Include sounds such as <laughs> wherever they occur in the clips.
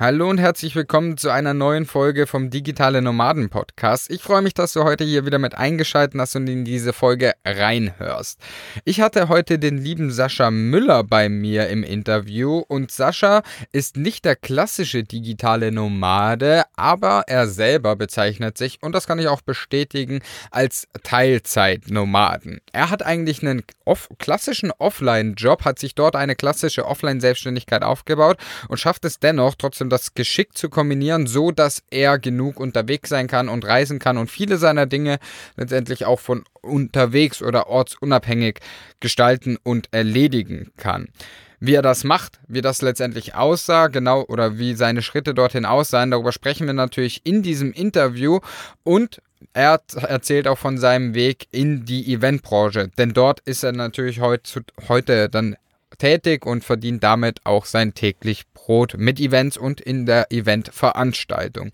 Hallo und herzlich willkommen zu einer neuen Folge vom Digitale Nomaden Podcast. Ich freue mich, dass du heute hier wieder mit eingeschaltet hast und in diese Folge reinhörst. Ich hatte heute den lieben Sascha Müller bei mir im Interview und Sascha ist nicht der klassische digitale Nomade, aber er selber bezeichnet sich, und das kann ich auch bestätigen, als Teilzeitnomaden. Er hat eigentlich einen off klassischen Offline-Job, hat sich dort eine klassische Offline-Selbstständigkeit aufgebaut und schafft es dennoch trotzdem trotzdem das geschickt zu kombinieren, so dass er genug unterwegs sein kann und reisen kann und viele seiner Dinge letztendlich auch von unterwegs oder ortsunabhängig gestalten und erledigen kann. Wie er das macht, wie das letztendlich aussah, genau, oder wie seine Schritte dorthin aussahen, darüber sprechen wir natürlich in diesem Interview und er erzählt auch von seinem Weg in die Eventbranche, denn dort ist er natürlich heute, heute dann tätig und verdient damit auch sein täglich Brot mit Events und in der Eventveranstaltung.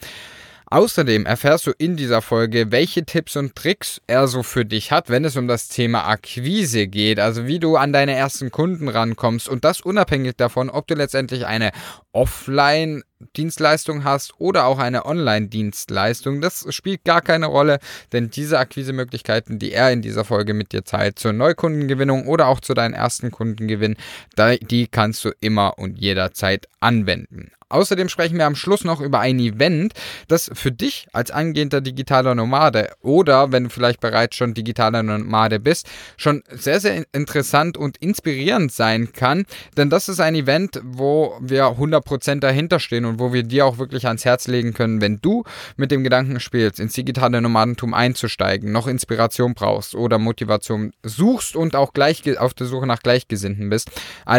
Außerdem erfährst du in dieser Folge, welche Tipps und Tricks er so für dich hat, wenn es um das Thema Akquise geht, also wie du an deine ersten Kunden rankommst und das unabhängig davon, ob du letztendlich eine Offline Dienstleistung hast oder auch eine Online-Dienstleistung. Das spielt gar keine Rolle, denn diese Akquisemöglichkeiten, die er in dieser Folge mit dir teilt, zur Neukundengewinnung oder auch zu deinen ersten Kundengewinn, die kannst du immer und jederzeit anwenden. Außerdem sprechen wir am Schluss noch über ein Event, das für dich als angehender digitaler Nomade oder wenn du vielleicht bereits schon digitaler Nomade bist, schon sehr, sehr interessant und inspirierend sein kann. Denn das ist ein Event, wo wir 100% dahinter stehen und wo wir dir auch wirklich ans Herz legen können, wenn du mit dem Gedanken spielst, ins digitale Nomadentum einzusteigen, noch Inspiration brauchst oder Motivation suchst und auch gleich auf der Suche nach Gleichgesinnten bist,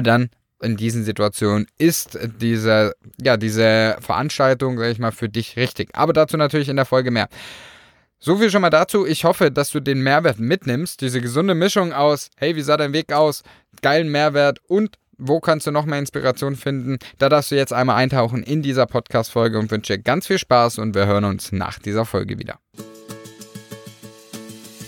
dann in diesen Situationen ist diese, ja, diese Veranstaltung, sag ich mal, für dich richtig. Aber dazu natürlich in der Folge mehr. So viel schon mal dazu. Ich hoffe, dass du den Mehrwert mitnimmst. Diese gesunde Mischung aus, hey, wie sah dein Weg aus? Geilen Mehrwert und wo kannst du noch mehr Inspiration finden? Da darfst du jetzt einmal eintauchen in dieser Podcast-Folge und wünsche ganz viel Spaß und wir hören uns nach dieser Folge wieder.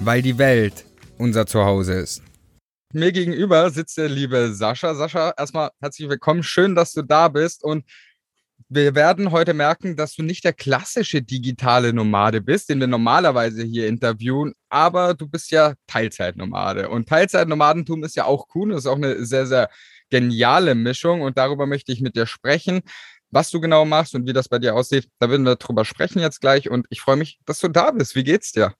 weil die Welt unser Zuhause ist. Mir gegenüber sitzt der liebe Sascha. Sascha, erstmal herzlich willkommen. Schön, dass du da bist. Und wir werden heute merken, dass du nicht der klassische digitale Nomade bist, den wir normalerweise hier interviewen, aber du bist ja Teilzeitnomade. Und Teilzeitnomadentum ist ja auch cool. Das ist auch eine sehr, sehr geniale Mischung. Und darüber möchte ich mit dir sprechen. Was du genau machst und wie das bei dir aussieht, da werden wir drüber sprechen jetzt gleich. Und ich freue mich, dass du da bist. Wie geht's dir?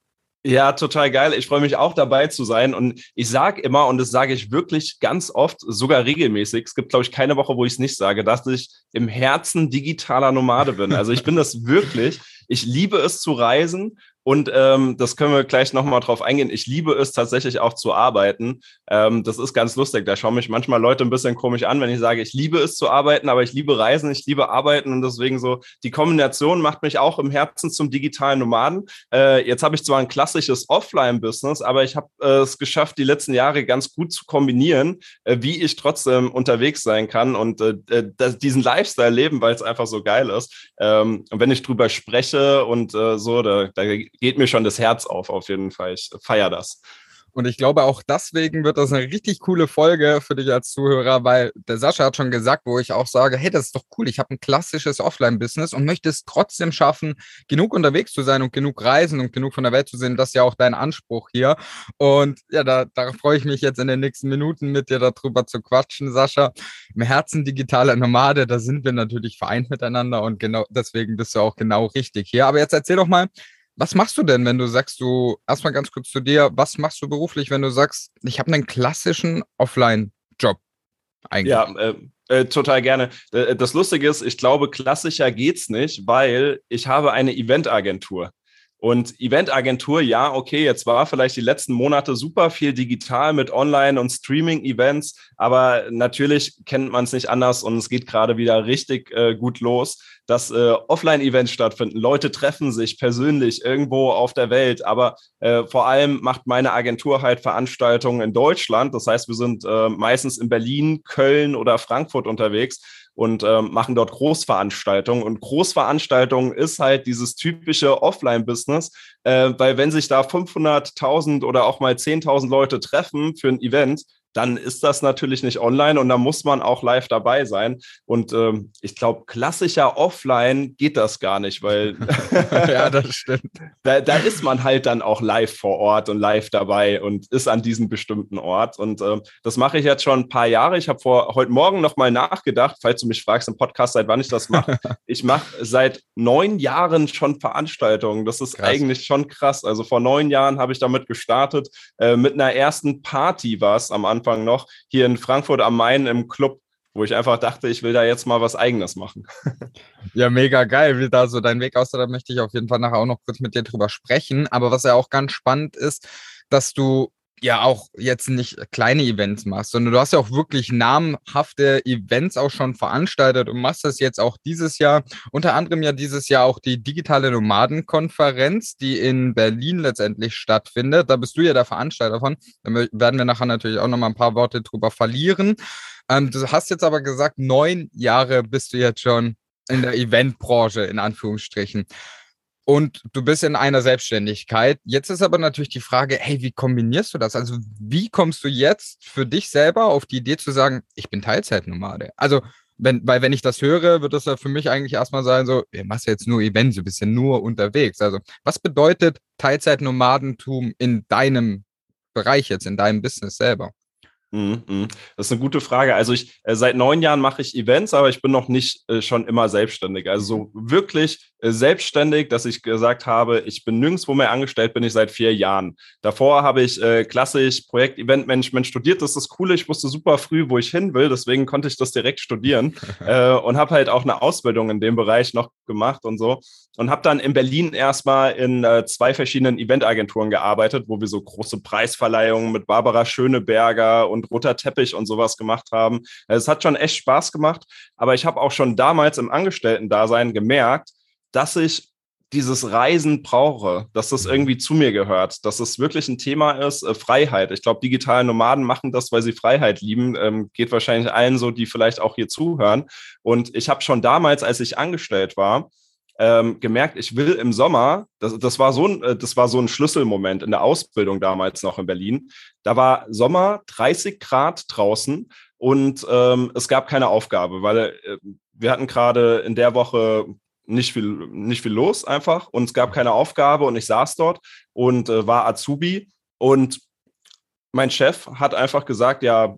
Ja, total geil. Ich freue mich auch dabei zu sein. Und ich sage immer, und das sage ich wirklich ganz oft, sogar regelmäßig, es gibt, glaube ich, keine Woche, wo ich es nicht sage, dass ich im Herzen digitaler Nomade bin. Also ich bin das wirklich. Ich liebe es zu reisen und ähm, das können wir gleich nochmal drauf eingehen. Ich liebe es tatsächlich auch zu arbeiten. Ähm, das ist ganz lustig. Da schauen mich manchmal Leute ein bisschen komisch an, wenn ich sage, ich liebe es zu arbeiten, aber ich liebe Reisen, ich liebe Arbeiten und deswegen so, die Kombination macht mich auch im Herzen zum digitalen Nomaden. Äh, jetzt habe ich zwar ein klassisches Offline-Business, aber ich habe äh, es geschafft, die letzten Jahre ganz gut zu kombinieren, äh, wie ich trotzdem unterwegs sein kann und äh, äh, diesen Lifestyle leben, weil es einfach so geil ist. Ähm, und wenn ich drüber spreche und äh, so, da, da geht mir schon das Herz auf, auf jeden Fall. Ich feiere das. Und ich glaube, auch deswegen wird das eine richtig coole Folge für dich als Zuhörer, weil der Sascha hat schon gesagt, wo ich auch sage, hey, das ist doch cool, ich habe ein klassisches Offline-Business und möchte es trotzdem schaffen, genug unterwegs zu sein und genug reisen und genug von der Welt zu sehen. Das ist ja auch dein Anspruch hier. Und ja, da, da freue ich mich jetzt in den nächsten Minuten mit dir darüber zu quatschen, Sascha. Im Herzen digitaler Nomade, da sind wir natürlich vereint miteinander und genau deswegen bist du auch genau richtig hier. Aber jetzt erzähl doch mal, was machst du denn, wenn du sagst, du, erstmal ganz kurz zu dir, was machst du beruflich, wenn du sagst, ich habe einen klassischen Offline-Job eigentlich? Ja, äh, äh, total gerne. Äh, das Lustige ist, ich glaube, klassischer geht's nicht, weil ich habe eine Eventagentur. Und Eventagentur, ja, okay, jetzt war vielleicht die letzten Monate super viel digital mit Online- und Streaming-Events, aber natürlich kennt man es nicht anders und es geht gerade wieder richtig äh, gut los. Dass äh, Offline-Events stattfinden. Leute treffen sich persönlich irgendwo auf der Welt, aber äh, vor allem macht meine Agentur halt Veranstaltungen in Deutschland. Das heißt, wir sind äh, meistens in Berlin, Köln oder Frankfurt unterwegs und ähm, machen dort Großveranstaltungen. Und Großveranstaltungen ist halt dieses typische Offline-Business, äh, weil wenn sich da 500.000 oder auch mal 10.000 Leute treffen für ein Event, dann ist das natürlich nicht online und da muss man auch live dabei sein. Und ähm, ich glaube, klassischer Offline geht das gar nicht, weil <laughs> ja, das stimmt. <laughs> da, da, ist man halt dann auch live vor Ort und live dabei und ist an diesem bestimmten Ort. Und ähm, das mache ich jetzt schon ein paar Jahre. Ich habe vor heute Morgen noch mal nachgedacht, falls du mich fragst im Podcast, seit wann ich das mache. <laughs> ich mache seit neun Jahren schon Veranstaltungen. Das ist krass. eigentlich schon krass. Also vor neun Jahren habe ich damit gestartet. Äh, mit einer ersten Party war es am Anfang Anfang noch, hier in Frankfurt am Main im Club, wo ich einfach dachte, ich will da jetzt mal was Eigenes machen. Ja, mega geil, wie da so dein Weg aussah. Da möchte ich auf jeden Fall nachher auch noch kurz mit dir drüber sprechen. Aber was ja auch ganz spannend ist, dass du ja auch jetzt nicht kleine Events machst, sondern du hast ja auch wirklich namhafte Events auch schon veranstaltet und machst das jetzt auch dieses Jahr. Unter anderem ja dieses Jahr auch die digitale Nomadenkonferenz, die in Berlin letztendlich stattfindet. Da bist du ja der Veranstalter von. Da werden wir nachher natürlich auch noch mal ein paar Worte drüber verlieren. Ähm, du hast jetzt aber gesagt, neun Jahre bist du jetzt schon in der Eventbranche, in Anführungsstrichen und du bist in einer Selbstständigkeit. Jetzt ist aber natürlich die Frage, hey, wie kombinierst du das? Also wie kommst du jetzt für dich selber auf die Idee zu sagen, ich bin Teilzeitnomade? Also wenn, weil wenn ich das höre, wird das ja für mich eigentlich erstmal sein, so, du machst ja jetzt nur Events, du bist ja nur unterwegs. Also was bedeutet Teilzeitnomadentum in deinem Bereich jetzt, in deinem Business selber? Mhm, mhm. Das ist eine gute Frage. Also ich äh, seit neun Jahren mache ich Events, aber ich bin noch nicht äh, schon immer selbstständig. Also so mhm. wirklich äh, selbstständig, dass ich gesagt habe, ich bin nirgendwo mehr angestellt, bin ich seit vier Jahren. Davor habe ich klassisch Projekt Eventmanagement studiert. Das ist das Coole. Ich wusste super früh, wo ich hin will. Deswegen konnte ich das direkt studieren <laughs> und habe halt auch eine Ausbildung in dem Bereich noch gemacht und so und habe dann in Berlin erstmal in zwei verschiedenen Eventagenturen gearbeitet, wo wir so große Preisverleihungen mit Barbara Schöneberger und Roter Teppich und sowas gemacht haben. Es hat schon echt Spaß gemacht, aber ich habe auch schon damals im Angestellten-Dasein gemerkt, dass ich dieses Reisen brauche, dass das mhm. irgendwie zu mir gehört, dass es wirklich ein Thema ist, äh, Freiheit. Ich glaube, digitale Nomaden machen das, weil sie Freiheit lieben. Ähm, geht wahrscheinlich allen so, die vielleicht auch hier zuhören. Und ich habe schon damals, als ich angestellt war, ähm, gemerkt, ich will im Sommer, das, das, war so ein, äh, das war so ein Schlüsselmoment in der Ausbildung damals noch in Berlin. Da war Sommer, 30 Grad draußen und ähm, es gab keine Aufgabe, weil äh, wir hatten gerade in der Woche nicht viel, nicht viel los einfach und es gab keine Aufgabe und ich saß dort und äh, war Azubi und mein Chef hat einfach gesagt, ja,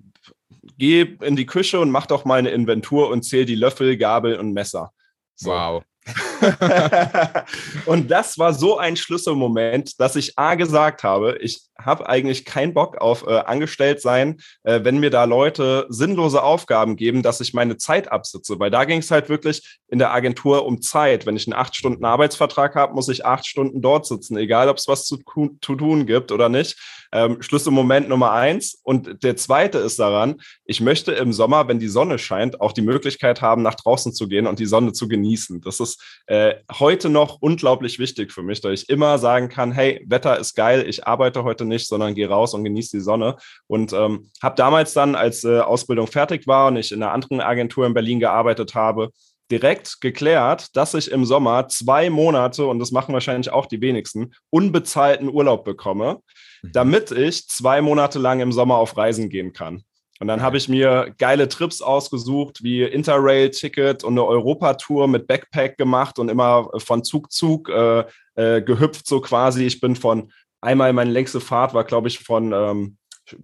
geh in die Küche und mach doch mal eine Inventur und zähl die Löffel, Gabel und Messer. So. Wow. <laughs> <laughs> und das war so ein Schlüsselmoment, dass ich A gesagt habe, ich habe eigentlich keinen Bock auf äh, angestellt sein, äh, wenn mir da Leute sinnlose Aufgaben geben, dass ich meine Zeit absitze. Weil da ging es halt wirklich in der Agentur um Zeit. Wenn ich einen acht Stunden Arbeitsvertrag habe, muss ich acht Stunden dort sitzen, egal ob es was zu, zu, tun gibt oder nicht. Ähm, Schlüsselmoment Nummer eins. Und der zweite ist daran, ich möchte im Sommer, wenn die Sonne scheint, auch die Möglichkeit haben, nach draußen zu gehen und die Sonne zu genießen. Das ist äh, heute noch unglaublich wichtig für mich, da ich immer sagen kann, hey, Wetter ist geil, ich arbeite heute nicht, sondern gehe raus und genieße die Sonne. Und ähm, habe damals dann, als äh, Ausbildung fertig war und ich in einer anderen Agentur in Berlin gearbeitet habe, direkt geklärt, dass ich im Sommer zwei Monate, und das machen wahrscheinlich auch die wenigsten, unbezahlten Urlaub bekomme, mhm. damit ich zwei Monate lang im Sommer auf Reisen gehen kann. Und dann habe ich mir geile Trips ausgesucht, wie Interrail-Ticket und eine Europatour mit Backpack gemacht und immer von Zug zu Zug äh, äh, gehüpft, so quasi. Ich bin von einmal meine längste Fahrt war, glaube ich, von ähm,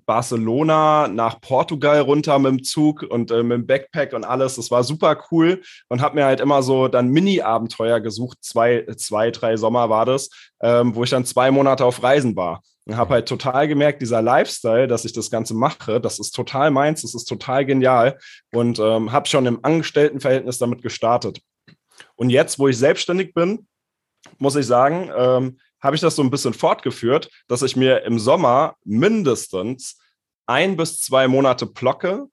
Barcelona nach Portugal runter mit dem Zug und äh, mit dem Backpack und alles. Das war super cool und habe mir halt immer so dann Mini-Abenteuer gesucht. Zwei, zwei, drei Sommer war das, ähm, wo ich dann zwei Monate auf Reisen war. Und habe halt total gemerkt, dieser Lifestyle, dass ich das Ganze mache, das ist total meins, das ist total genial und ähm, habe schon im Angestelltenverhältnis damit gestartet. Und jetzt, wo ich selbstständig bin, muss ich sagen, ähm, habe ich das so ein bisschen fortgeführt, dass ich mir im Sommer mindestens ein bis zwei Monate blocke,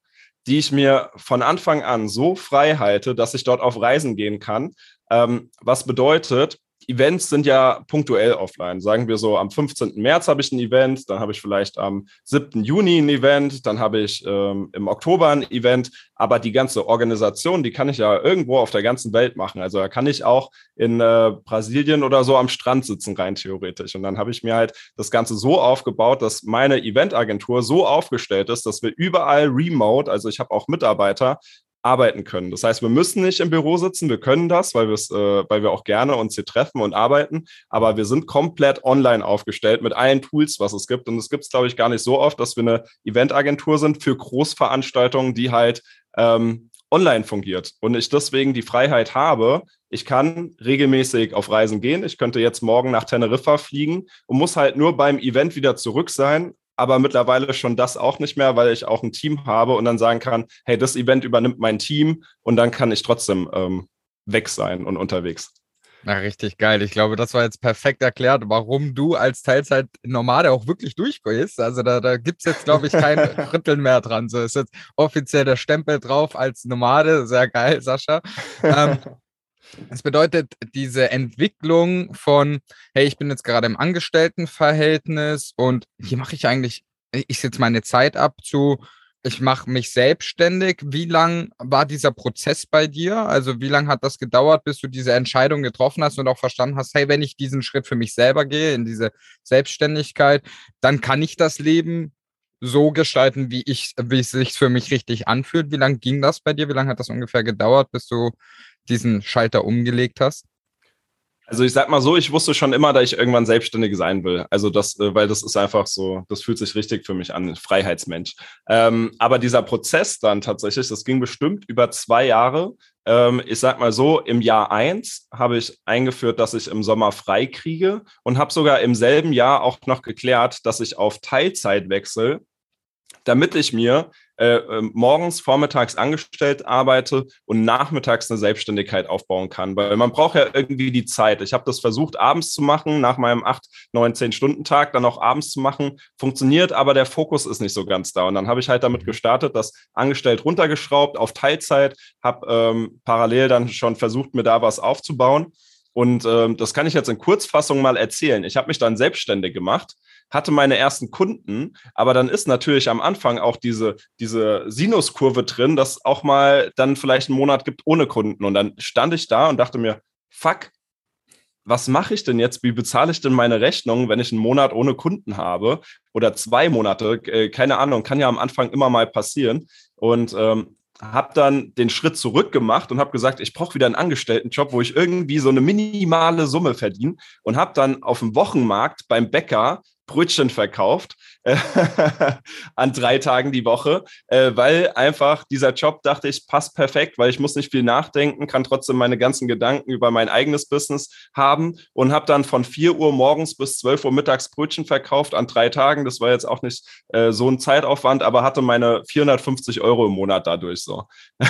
die ich mir von Anfang an so frei halte, dass ich dort auf Reisen gehen kann. Ähm, was bedeutet, Events sind ja punktuell offline. Sagen wir so, am 15. März habe ich ein Event, dann habe ich vielleicht am 7. Juni ein Event, dann habe ich ähm, im Oktober ein Event. Aber die ganze Organisation, die kann ich ja irgendwo auf der ganzen Welt machen. Also da kann ich auch in äh, Brasilien oder so am Strand sitzen, rein theoretisch. Und dann habe ich mir halt das Ganze so aufgebaut, dass meine Eventagentur so aufgestellt ist, dass wir überall remote, also ich habe auch Mitarbeiter, arbeiten können. Das heißt, wir müssen nicht im Büro sitzen, wir können das, weil, äh, weil wir auch gerne uns hier treffen und arbeiten, aber wir sind komplett online aufgestellt mit allen Tools, was es gibt. Und es gibt es, glaube ich, gar nicht so oft, dass wir eine Eventagentur sind für Großveranstaltungen, die halt ähm, online fungiert. Und ich deswegen die Freiheit habe, ich kann regelmäßig auf Reisen gehen. Ich könnte jetzt morgen nach Teneriffa fliegen und muss halt nur beim Event wieder zurück sein aber mittlerweile schon das auch nicht mehr, weil ich auch ein Team habe und dann sagen kann, hey, das Event übernimmt mein Team und dann kann ich trotzdem ähm, weg sein und unterwegs. Na, richtig geil. Ich glaube, das war jetzt perfekt erklärt, warum du als Teilzeit-Nomade auch wirklich durchgehst. Also da, da gibt es jetzt, glaube ich, kein <laughs> Rütteln mehr dran. So ist jetzt offiziell der Stempel drauf als Nomade. Sehr geil, Sascha. Ähm, <laughs> das bedeutet, diese Entwicklung von, hey, ich bin jetzt gerade im Angestelltenverhältnis und hier mache ich eigentlich, ich setze meine Zeit ab zu, ich mache mich selbstständig. Wie lang war dieser Prozess bei dir? Also wie lange hat das gedauert, bis du diese Entscheidung getroffen hast und auch verstanden hast, hey, wenn ich diesen Schritt für mich selber gehe, in diese Selbstständigkeit, dann kann ich das Leben so gestalten, wie ich, wie es sich für mich richtig anfühlt. Wie lange ging das bei dir? Wie lange hat das ungefähr gedauert, bis du diesen Schalter umgelegt hast? Also ich sag mal so, ich wusste schon immer, dass ich irgendwann selbstständig sein will. Also das, äh, weil das ist einfach so, das fühlt sich richtig für mich an, Freiheitsmensch. Ähm, aber dieser Prozess dann tatsächlich, das ging bestimmt über zwei Jahre. Ähm, ich sag mal so, im Jahr eins habe ich eingeführt, dass ich im Sommer frei kriege und habe sogar im selben Jahr auch noch geklärt, dass ich auf Teilzeit wechsle, damit ich mir äh, ähm, morgens, vormittags angestellt arbeite und nachmittags eine Selbstständigkeit aufbauen kann. Weil man braucht ja irgendwie die Zeit. Ich habe das versucht, abends zu machen, nach meinem 8, 9, 10 Stunden Tag, dann auch abends zu machen. Funktioniert, aber der Fokus ist nicht so ganz da. Und dann habe ich halt damit mhm. gestartet, das angestellt runtergeschraubt auf Teilzeit, habe ähm, parallel dann schon versucht, mir da was aufzubauen. Und ähm, das kann ich jetzt in Kurzfassung mal erzählen. Ich habe mich dann selbstständig gemacht hatte meine ersten Kunden, aber dann ist natürlich am Anfang auch diese, diese Sinuskurve drin, dass auch mal dann vielleicht einen Monat gibt ohne Kunden. Und dann stand ich da und dachte mir, fuck, was mache ich denn jetzt? Wie bezahle ich denn meine Rechnung, wenn ich einen Monat ohne Kunden habe oder zwei Monate? Äh, keine Ahnung, kann ja am Anfang immer mal passieren. Und ähm, habe dann den Schritt zurück gemacht und habe gesagt, ich brauche wieder einen Angestelltenjob, wo ich irgendwie so eine minimale Summe verdiene und habe dann auf dem Wochenmarkt beim Bäcker Brötchen verkauft <laughs> an drei Tagen die Woche, äh, weil einfach dieser Job, dachte ich, passt perfekt, weil ich muss nicht viel nachdenken, kann trotzdem meine ganzen Gedanken über mein eigenes Business haben und habe dann von 4 Uhr morgens bis 12 Uhr mittags Brötchen verkauft an drei Tagen. Das war jetzt auch nicht äh, so ein Zeitaufwand, aber hatte meine 450 Euro im Monat dadurch so. <laughs>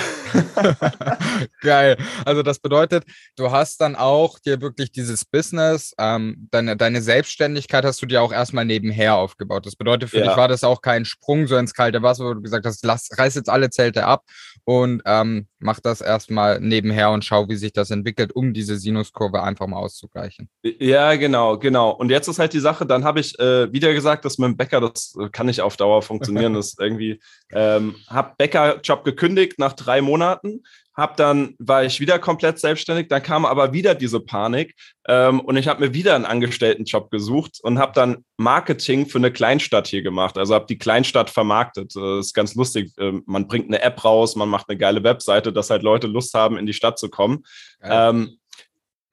Geil. Also das bedeutet, du hast dann auch dir wirklich dieses Business, ähm, deine, deine Selbstständigkeit hast du dir auch erstmal nebenher aufgebaut. Das bedeutet, für ja. dich war das auch kein Sprung so ins kalte Wasser, wo du gesagt hast, lass, reiß jetzt alle Zelte ab und ähm, mach das erstmal nebenher und schau, wie sich das entwickelt, um diese Sinuskurve einfach mal auszugleichen. Ja, genau, genau. Und jetzt ist halt die Sache, dann habe ich äh, wieder gesagt, dass mit dem Bäcker, das kann nicht auf Dauer funktionieren. <laughs> das irgendwie, ähm, habe Bäckerjob gekündigt nach drei Monaten, hab dann war ich wieder komplett selbstständig, dann kam aber wieder diese Panik ähm, und ich habe mir wieder einen Angestelltenjob gesucht und habe dann Marketing für eine Kleinstadt hier gemacht. Also habe die Kleinstadt vermarktet. Das ist ganz lustig. Ähm, man bringt eine App raus, man macht eine geile Webseite, dass halt Leute Lust haben, in die Stadt zu kommen. Ähm,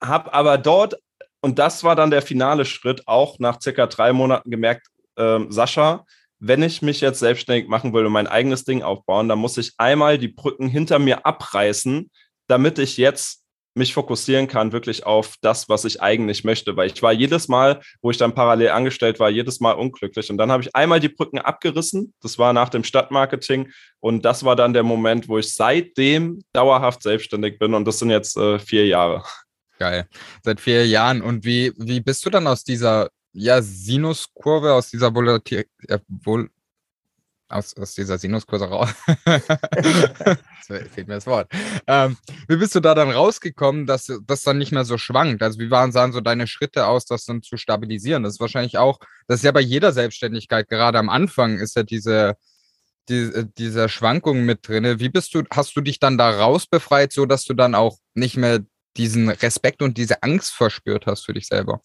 habe aber dort und das war dann der finale Schritt, auch nach circa drei Monaten gemerkt, ähm, Sascha, wenn ich mich jetzt selbstständig machen will und mein eigenes Ding aufbauen, dann muss ich einmal die Brücken hinter mir abreißen, damit ich jetzt mich fokussieren kann wirklich auf das, was ich eigentlich möchte. Weil ich war jedes Mal, wo ich dann parallel angestellt war, jedes Mal unglücklich. Und dann habe ich einmal die Brücken abgerissen. Das war nach dem Stadtmarketing. Und das war dann der Moment, wo ich seitdem dauerhaft selbstständig bin. Und das sind jetzt äh, vier Jahre. Geil. Seit vier Jahren. Und wie, wie bist du dann aus dieser ja, Sinuskurve aus dieser Volatil äh, Vol aus, aus dieser Sinuskurse raus. <laughs> fehlt mir das Wort. Ähm, wie bist du da dann rausgekommen, dass das dann nicht mehr so schwankt? Also wie waren, sahen so deine Schritte aus, das dann zu stabilisieren? Das ist wahrscheinlich auch, das ist ja bei jeder Selbstständigkeit, gerade am Anfang ist ja diese, die, äh, dieser Schwankung mit drin. Wie bist du, hast du dich dann da rausbefreit, so dass du dann auch nicht mehr diesen Respekt und diese Angst verspürt hast für dich selber?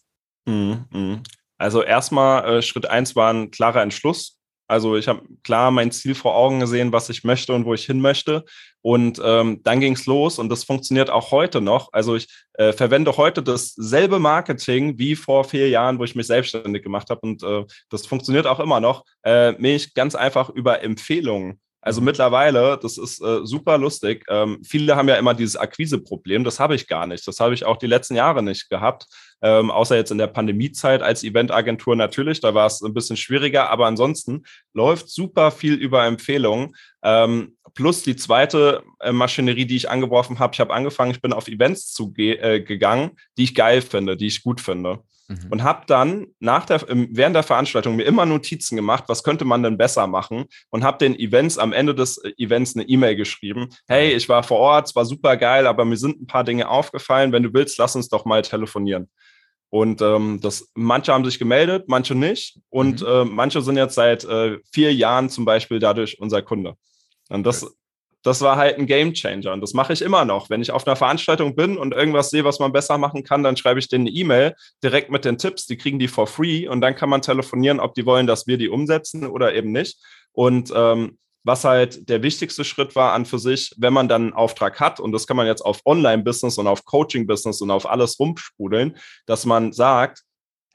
Mhm, mhm. Also erstmal äh, Schritt eins war ein klarer Entschluss. Also ich habe klar mein Ziel vor Augen gesehen, was ich möchte und wo ich hin möchte. Und ähm, dann ging es los und das funktioniert auch heute noch. Also ich äh, verwende heute dasselbe Marketing wie vor vier Jahren, wo ich mich selbstständig gemacht habe. Und äh, das funktioniert auch immer noch. Äh, mich ganz einfach über Empfehlungen. Also mittlerweile, das ist äh, super lustig. Ähm, viele haben ja immer dieses Akquiseproblem. Das habe ich gar nicht. Das habe ich auch die letzten Jahre nicht gehabt ähm, außer jetzt in der Pandemiezeit als Eventagentur natürlich, da war es ein bisschen schwieriger, aber ansonsten läuft super viel über Empfehlungen. Ähm, plus die zweite äh, Maschinerie, die ich angeworfen habe, ich habe angefangen, ich bin auf Events zu äh, gegangen, die ich geil finde, die ich gut finde. Mhm. Und habe dann nach der, während der Veranstaltung mir immer Notizen gemacht, was könnte man denn besser machen und habe den Events am Ende des äh, Events eine E-Mail geschrieben. Hey, ich war vor Ort, es war super geil, aber mir sind ein paar Dinge aufgefallen. Wenn du willst, lass uns doch mal telefonieren. Und ähm, das, manche haben sich gemeldet, manche nicht. Und mhm. äh, manche sind jetzt seit äh, vier Jahren zum Beispiel dadurch unser Kunde. Und das. Das war halt ein Game Changer. Und das mache ich immer noch. Wenn ich auf einer Veranstaltung bin und irgendwas sehe, was man besser machen kann, dann schreibe ich denen eine E-Mail direkt mit den Tipps. Die kriegen die for free. Und dann kann man telefonieren, ob die wollen, dass wir die umsetzen oder eben nicht. Und ähm, was halt der wichtigste Schritt war an für sich, wenn man dann einen Auftrag hat, und das kann man jetzt auf Online-Business und auf Coaching-Business und auf alles rumsprudeln, dass man sagt,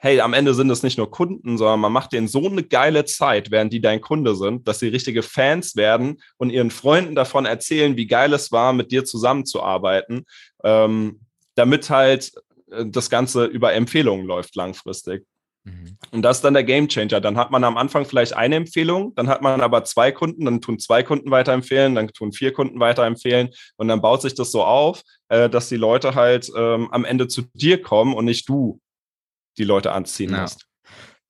hey, am Ende sind es nicht nur Kunden, sondern man macht denen so eine geile Zeit, während die dein Kunde sind, dass sie richtige Fans werden und ihren Freunden davon erzählen, wie geil es war, mit dir zusammenzuarbeiten, ähm, damit halt äh, das Ganze über Empfehlungen läuft langfristig. Mhm. Und das ist dann der Game Changer. Dann hat man am Anfang vielleicht eine Empfehlung, dann hat man aber zwei Kunden, dann tun zwei Kunden weiterempfehlen, dann tun vier Kunden weiterempfehlen und dann baut sich das so auf, äh, dass die Leute halt ähm, am Ende zu dir kommen und nicht du die Leute anziehen ja. musst.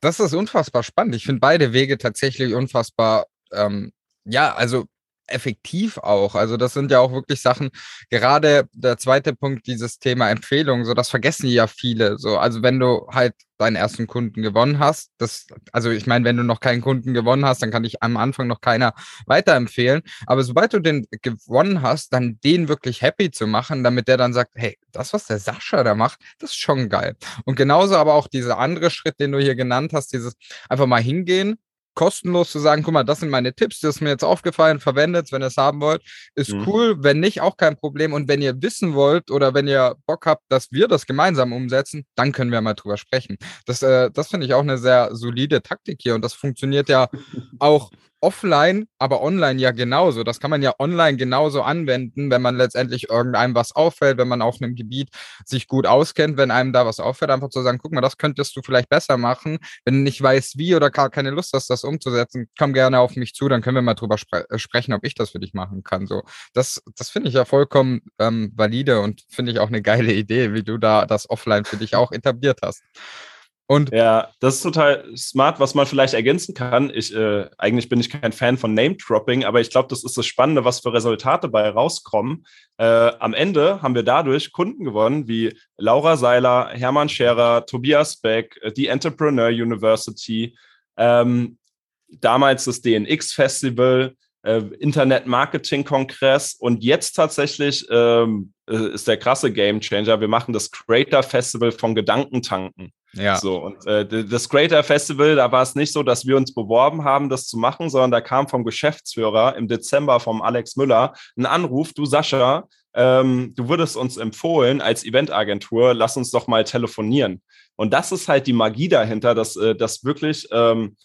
Das ist unfassbar spannend. Ich finde beide Wege tatsächlich unfassbar, ähm, ja, also effektiv auch. Also das sind ja auch wirklich Sachen, gerade der zweite Punkt, dieses Thema Empfehlung, so das vergessen ja viele. So, also wenn du halt deinen ersten Kunden gewonnen hast, das, also ich meine, wenn du noch keinen Kunden gewonnen hast, dann kann ich am Anfang noch keiner weiterempfehlen. Aber sobald du den gewonnen hast, dann den wirklich happy zu machen, damit der dann sagt, hey, das, was der Sascha da macht, das ist schon geil. Und genauso aber auch dieser andere Schritt, den du hier genannt hast, dieses einfach mal hingehen, kostenlos zu sagen, guck mal, das sind meine Tipps, das ist mir jetzt aufgefallen, verwendet wenn ihr es haben wollt, ist mhm. cool. Wenn nicht, auch kein Problem. Und wenn ihr wissen wollt oder wenn ihr Bock habt, dass wir das gemeinsam umsetzen, dann können wir mal drüber sprechen. Das, äh, das finde ich auch eine sehr solide Taktik hier und das funktioniert ja <laughs> auch offline, aber online ja genauso. Das kann man ja online genauso anwenden, wenn man letztendlich irgendeinem was auffällt, wenn man auf einem Gebiet sich gut auskennt, wenn einem da was auffällt, einfach zu sagen, guck mal, das könntest du vielleicht besser machen. Wenn du nicht weißt, wie oder gar keine Lust hast, das umzusetzen, komm gerne auf mich zu, dann können wir mal drüber spre äh, sprechen, ob ich das für dich machen kann. So, das, das finde ich ja vollkommen ähm, valide und finde ich auch eine geile <laughs> Idee, wie du da das offline für dich auch etabliert hast. Und ja, das ist total smart, was man vielleicht ergänzen kann. Ich, äh, eigentlich bin ich kein Fan von Name-Dropping, aber ich glaube, das ist das Spannende, was für Resultate bei rauskommen. Äh, am Ende haben wir dadurch Kunden gewonnen wie Laura Seiler, Hermann Scherer, Tobias Beck, äh, die Entrepreneur University, ähm, damals das DNX Festival, äh, Internet Marketing Kongress und jetzt tatsächlich ähm, äh, ist der krasse Game Changer. Wir machen das Creator Festival von Gedankentanken. Ja. So, und äh, das Creator Festival, da war es nicht so, dass wir uns beworben haben, das zu machen, sondern da kam vom Geschäftsführer im Dezember vom Alex Müller ein Anruf, du Sascha, ähm, du wurdest uns empfohlen als Eventagentur, lass uns doch mal telefonieren. Und das ist halt die Magie dahinter, dass, äh, dass wirklich ähm,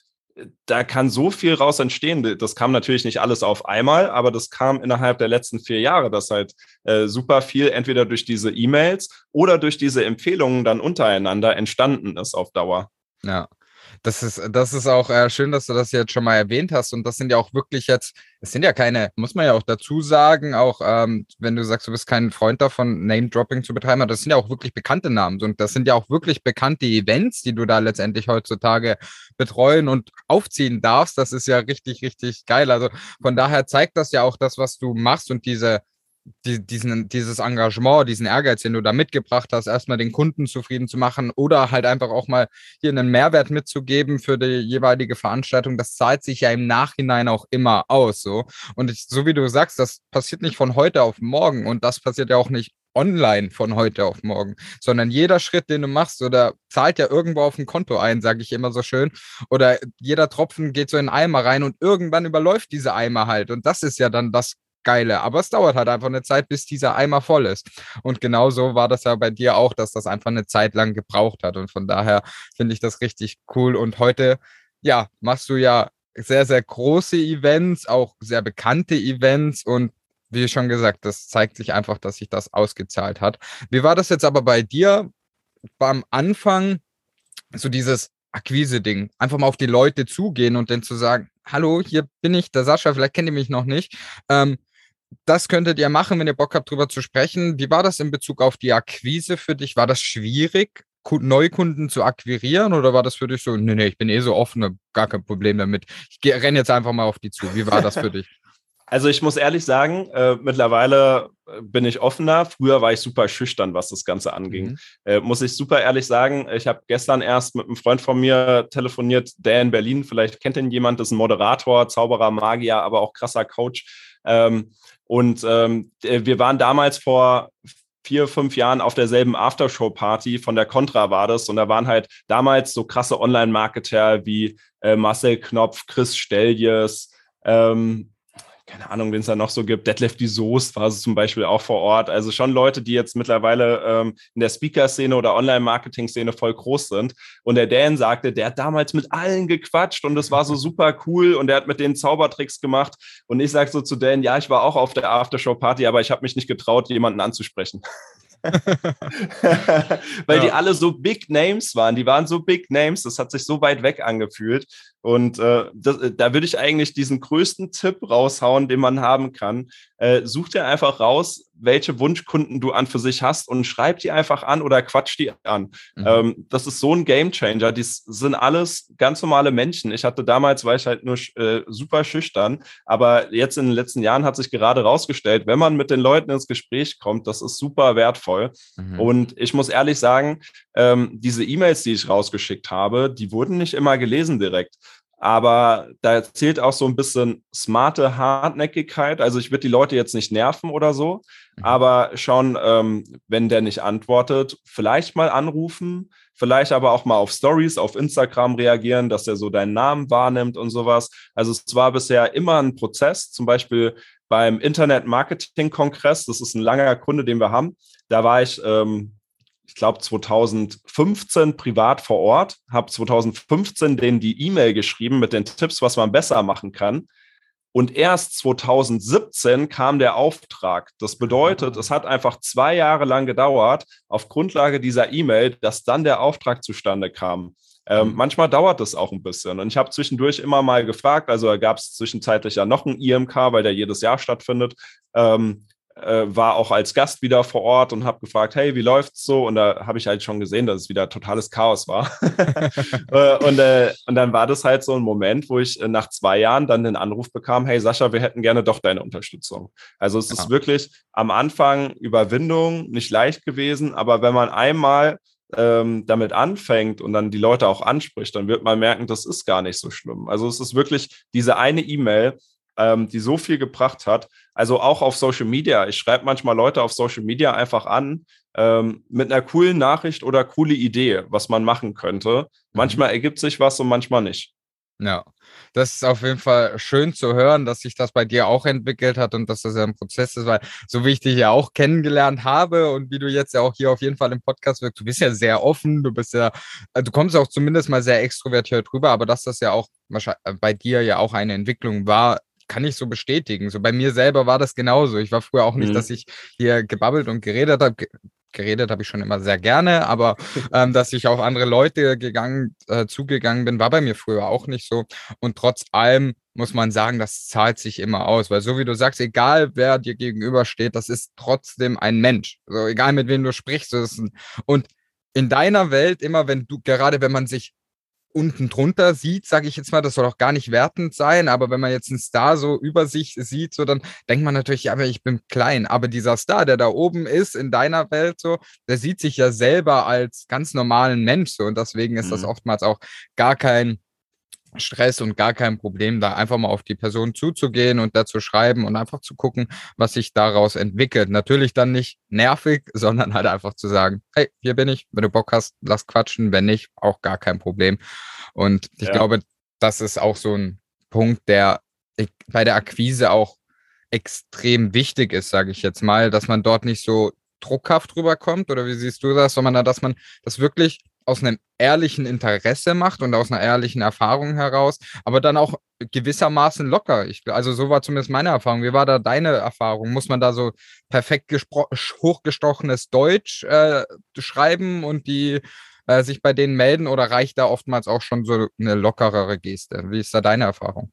da kann so viel raus entstehen. Das kam natürlich nicht alles auf einmal, aber das kam innerhalb der letzten vier Jahre, dass halt äh, super viel entweder durch diese E-Mails oder durch diese Empfehlungen dann untereinander entstanden ist auf Dauer. Ja. Das ist, das ist auch äh, schön, dass du das jetzt schon mal erwähnt hast. Und das sind ja auch wirklich jetzt, es sind ja keine, muss man ja auch dazu sagen, auch ähm, wenn du sagst, du bist kein Freund davon, Name-Dropping zu betreiben, aber das sind ja auch wirklich bekannte Namen. Und das sind ja auch wirklich bekannte Events, die du da letztendlich heutzutage betreuen und aufziehen darfst. Das ist ja richtig, richtig geil. Also von daher zeigt das ja auch das, was du machst und diese die, diesen, dieses Engagement, diesen Ehrgeiz, den du da mitgebracht hast, erstmal den Kunden zufrieden zu machen oder halt einfach auch mal hier einen Mehrwert mitzugeben für die jeweilige Veranstaltung, das zahlt sich ja im Nachhinein auch immer aus. So. Und ich, so wie du sagst, das passiert nicht von heute auf morgen und das passiert ja auch nicht online von heute auf morgen, sondern jeder Schritt, den du machst, oder zahlt ja irgendwo auf ein Konto ein, sage ich immer so schön, oder jeder Tropfen geht so in einen Eimer rein und irgendwann überläuft diese Eimer halt. Und das ist ja dann das Geile. Aber es dauert halt einfach eine Zeit, bis dieser Eimer voll ist. Und genauso war das ja bei dir auch, dass das einfach eine Zeit lang gebraucht hat. Und von daher finde ich das richtig cool. Und heute, ja, machst du ja sehr, sehr große Events, auch sehr bekannte Events und wie schon gesagt, das zeigt sich einfach, dass sich das ausgezahlt hat. Wie war das jetzt aber bei dir? Beim Anfang so dieses Akquise-Ding, einfach mal auf die Leute zugehen und dann zu sagen, hallo, hier bin ich, der Sascha, vielleicht kennt ihr mich noch nicht. Ähm, das könntet ihr machen, wenn ihr Bock habt, darüber zu sprechen. Wie war das in Bezug auf die Akquise für dich? War das schwierig, Neukunden zu akquirieren oder war das für dich so, nee, nee, ich bin eh so offen, gar kein Problem damit. Ich renne jetzt einfach mal auf die zu. Wie war das für <laughs> dich? Also ich muss ehrlich sagen, äh, mittlerweile äh, bin ich offener. Früher war ich super schüchtern, was das Ganze anging. Mhm. Äh, muss ich super ehrlich sagen. Ich habe gestern erst mit einem Freund von mir telefoniert, der in Berlin, vielleicht kennt ihn jemand, das ist ein Moderator, Zauberer, Magier, aber auch krasser Coach. Ähm, und ähm, wir waren damals vor vier, fünf Jahren auf derselben Aftershow-Party von der Contra war das. Und da waren halt damals so krasse Online-Marketer wie äh, Marcel Knopf, Chris Steljes, ähm, keine Ahnung, wen es da noch so gibt. Detlef die Soest war es zum Beispiel auch vor Ort. Also schon Leute, die jetzt mittlerweile ähm, in der Speaker-Szene oder Online-Marketing-Szene voll groß sind. Und der Dan sagte, der hat damals mit allen gequatscht und es war so <laughs> super cool und der hat mit denen Zaubertricks gemacht. Und ich sage so zu Dan, ja, ich war auch auf der Aftershow-Party, aber ich habe mich nicht getraut, jemanden anzusprechen. <laughs> Weil ja. die alle so Big Names waren. Die waren so Big Names, das hat sich so weit weg angefühlt. Und äh, das, äh, da würde ich eigentlich diesen größten Tipp raushauen, den man haben kann. Äh, such dir einfach raus, welche Wunschkunden du an für sich hast und schreib die einfach an oder quatsch die an. Mhm. Ähm, das ist so ein Gamechanger. Die sind alles ganz normale Menschen. Ich hatte damals, war ich halt nur äh, super schüchtern, aber jetzt in den letzten Jahren hat sich gerade rausgestellt, wenn man mit den Leuten ins Gespräch kommt, das ist super wertvoll. Mhm. Und ich muss ehrlich sagen, ähm, diese E-Mails, die ich rausgeschickt habe, die wurden nicht immer gelesen direkt. Aber da zählt auch so ein bisschen smarte Hartnäckigkeit. Also ich würde die Leute jetzt nicht nerven oder so, mhm. aber schon, ähm, wenn der nicht antwortet, vielleicht mal anrufen, vielleicht aber auch mal auf Stories auf Instagram reagieren, dass er so deinen Namen wahrnimmt und sowas. Also es war bisher immer ein Prozess, zum Beispiel beim Internet Marketing Kongress, das ist ein langer Kunde, den wir haben. Da war ich ähm, ich glaube, 2015 privat vor Ort, habe 2015 denen die E-Mail geschrieben mit den Tipps, was man besser machen kann. Und erst 2017 kam der Auftrag. Das bedeutet, es hat einfach zwei Jahre lang gedauert, auf Grundlage dieser E-Mail, dass dann der Auftrag zustande kam. Ähm, mhm. manchmal dauert es auch ein bisschen. Und ich habe zwischendurch immer mal gefragt, also gab es zwischenzeitlich ja noch ein IMK, weil der jedes Jahr stattfindet. Ähm, äh, war auch als Gast wieder vor Ort und habe gefragt, hey, wie läuft's so? Und da habe ich halt schon gesehen, dass es wieder totales Chaos war. <laughs> Äh, und, äh, und dann war das halt so ein Moment, wo ich äh, nach zwei Jahren dann den Anruf bekam, hey Sascha, wir hätten gerne doch deine Unterstützung. Also es ja. ist wirklich am Anfang Überwindung, nicht leicht gewesen, aber wenn man einmal ähm, damit anfängt und dann die Leute auch anspricht, dann wird man merken, das ist gar nicht so schlimm. Also es ist wirklich diese eine E-Mail, ähm, die so viel gebracht hat. Also auch auf Social Media. Ich schreibe manchmal Leute auf Social Media einfach an ähm, mit einer coolen Nachricht oder coole Idee, was man machen könnte. Mhm. Manchmal ergibt sich was und manchmal nicht. Ja, das ist auf jeden Fall schön zu hören, dass sich das bei dir auch entwickelt hat und dass das ja ein Prozess ist, weil so wie ich dich ja auch kennengelernt habe und wie du jetzt ja auch hier auf jeden Fall im Podcast wirkst, du bist ja sehr offen, du bist ja, äh, du kommst auch zumindest mal sehr extrovertiert rüber, aber dass das ja auch äh, bei dir ja auch eine Entwicklung war, kann ich so bestätigen. So bei mir selber war das genauso. Ich war früher auch nicht, mhm. dass ich hier gebabbelt und geredet habe. geredet habe ich schon immer sehr gerne, aber <laughs> ähm, dass ich auf andere Leute gegangen, äh, zugegangen bin, war bei mir früher auch nicht so. Und trotz allem muss man sagen, das zahlt sich immer aus, weil so wie du sagst, egal wer dir gegenübersteht, das ist trotzdem ein Mensch. So, egal mit wem du sprichst. Ein, und in deiner Welt, immer wenn du, gerade wenn man sich unten drunter sieht, sage ich jetzt mal, das soll auch gar nicht wertend sein, aber wenn man jetzt einen Star so über sich sieht, so dann denkt man natürlich, ja, aber ich bin klein. Aber dieser Star, der da oben ist in deiner Welt, so, der sieht sich ja selber als ganz normalen Mensch so und deswegen ist mhm. das oftmals auch gar kein Stress und gar kein Problem, da einfach mal auf die Person zuzugehen und dazu schreiben und einfach zu gucken, was sich daraus entwickelt. Natürlich dann nicht nervig, <laughs> sondern halt einfach zu sagen, hey, hier bin ich, wenn du Bock hast, lass quatschen, wenn nicht, auch gar kein Problem. Und ich ja. glaube, das ist auch so ein Punkt, der bei der Akquise auch extrem wichtig ist, sage ich jetzt mal, dass man dort nicht so druckhaft rüberkommt oder wie siehst du das, sondern dass man das wirklich aus einem ehrlichen Interesse macht und aus einer ehrlichen Erfahrung heraus, aber dann auch gewissermaßen locker. Ich, also so war zumindest meine Erfahrung. Wie war da deine Erfahrung? Muss man da so perfekt hochgestochenes Deutsch äh, schreiben und die äh, sich bei denen melden oder reicht da oftmals auch schon so eine lockerere Geste? Wie ist da deine Erfahrung?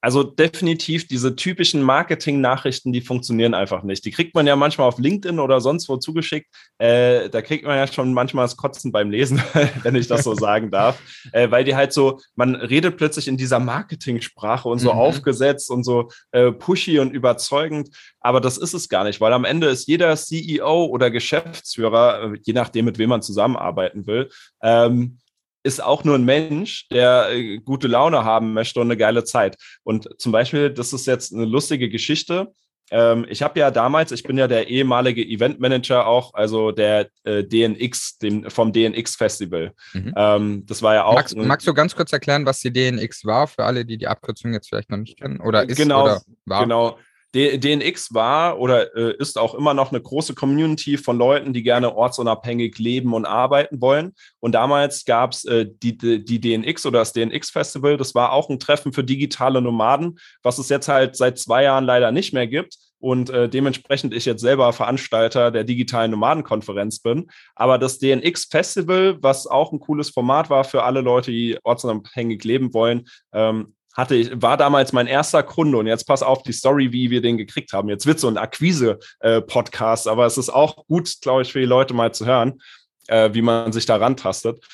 Also definitiv diese typischen Marketing-Nachrichten, die funktionieren einfach nicht. Die kriegt man ja manchmal auf LinkedIn oder sonst wo zugeschickt. Äh, da kriegt man ja schon manchmal das Kotzen beim Lesen, <laughs> wenn ich das so sagen darf. <laughs> Äh, weil die halt so, man redet plötzlich in dieser Marketing-Sprache und so mhm. aufgesetzt und so äh, pushy und überzeugend. Aber das ist es gar nicht, weil am Ende ist jeder CEO oder Geschäftsführer, äh, je nachdem, mit wem man zusammenarbeiten will, ähm, ist auch nur ein Mensch, der äh, gute Laune haben möchte und eine geile Zeit. Und zum Beispiel, das ist jetzt eine lustige Geschichte. Ähm, ich habe ja damals, ich bin ja der ehemalige Eventmanager auch, also der äh, DNX, dem, vom DNX Festival. Mhm. Ähm, das war ja auch. Magst, magst, du ganz kurz erklären, was die DNX war, für alle, die die Abkürzung jetzt vielleicht noch nicht kennen? Oder ist genau, oder war? Genau. DNX war oder äh, ist auch immer noch eine große Community von Leuten, die gerne ortsunabhängig leben und arbeiten wollen. Und damals gab es äh, die, die DNX oder das DNX Festival. Das war auch ein Treffen für digitale Nomaden, was es jetzt halt seit zwei Jahren leider nicht mehr gibt. Und äh, dementsprechend ich jetzt selber Veranstalter der digitalen Nomadenkonferenz bin. Aber das DNX Festival, was auch ein cooles Format war für alle Leute, die ortsunabhängig leben wollen, ähm, hatte ich, war damals mein erster Kunde und jetzt pass auf die Story, wie wir den gekriegt haben. Jetzt wird so ein Akquise-Podcast, aber es ist auch gut, glaube ich, für die Leute mal zu hören, äh, wie man sich da rantastet.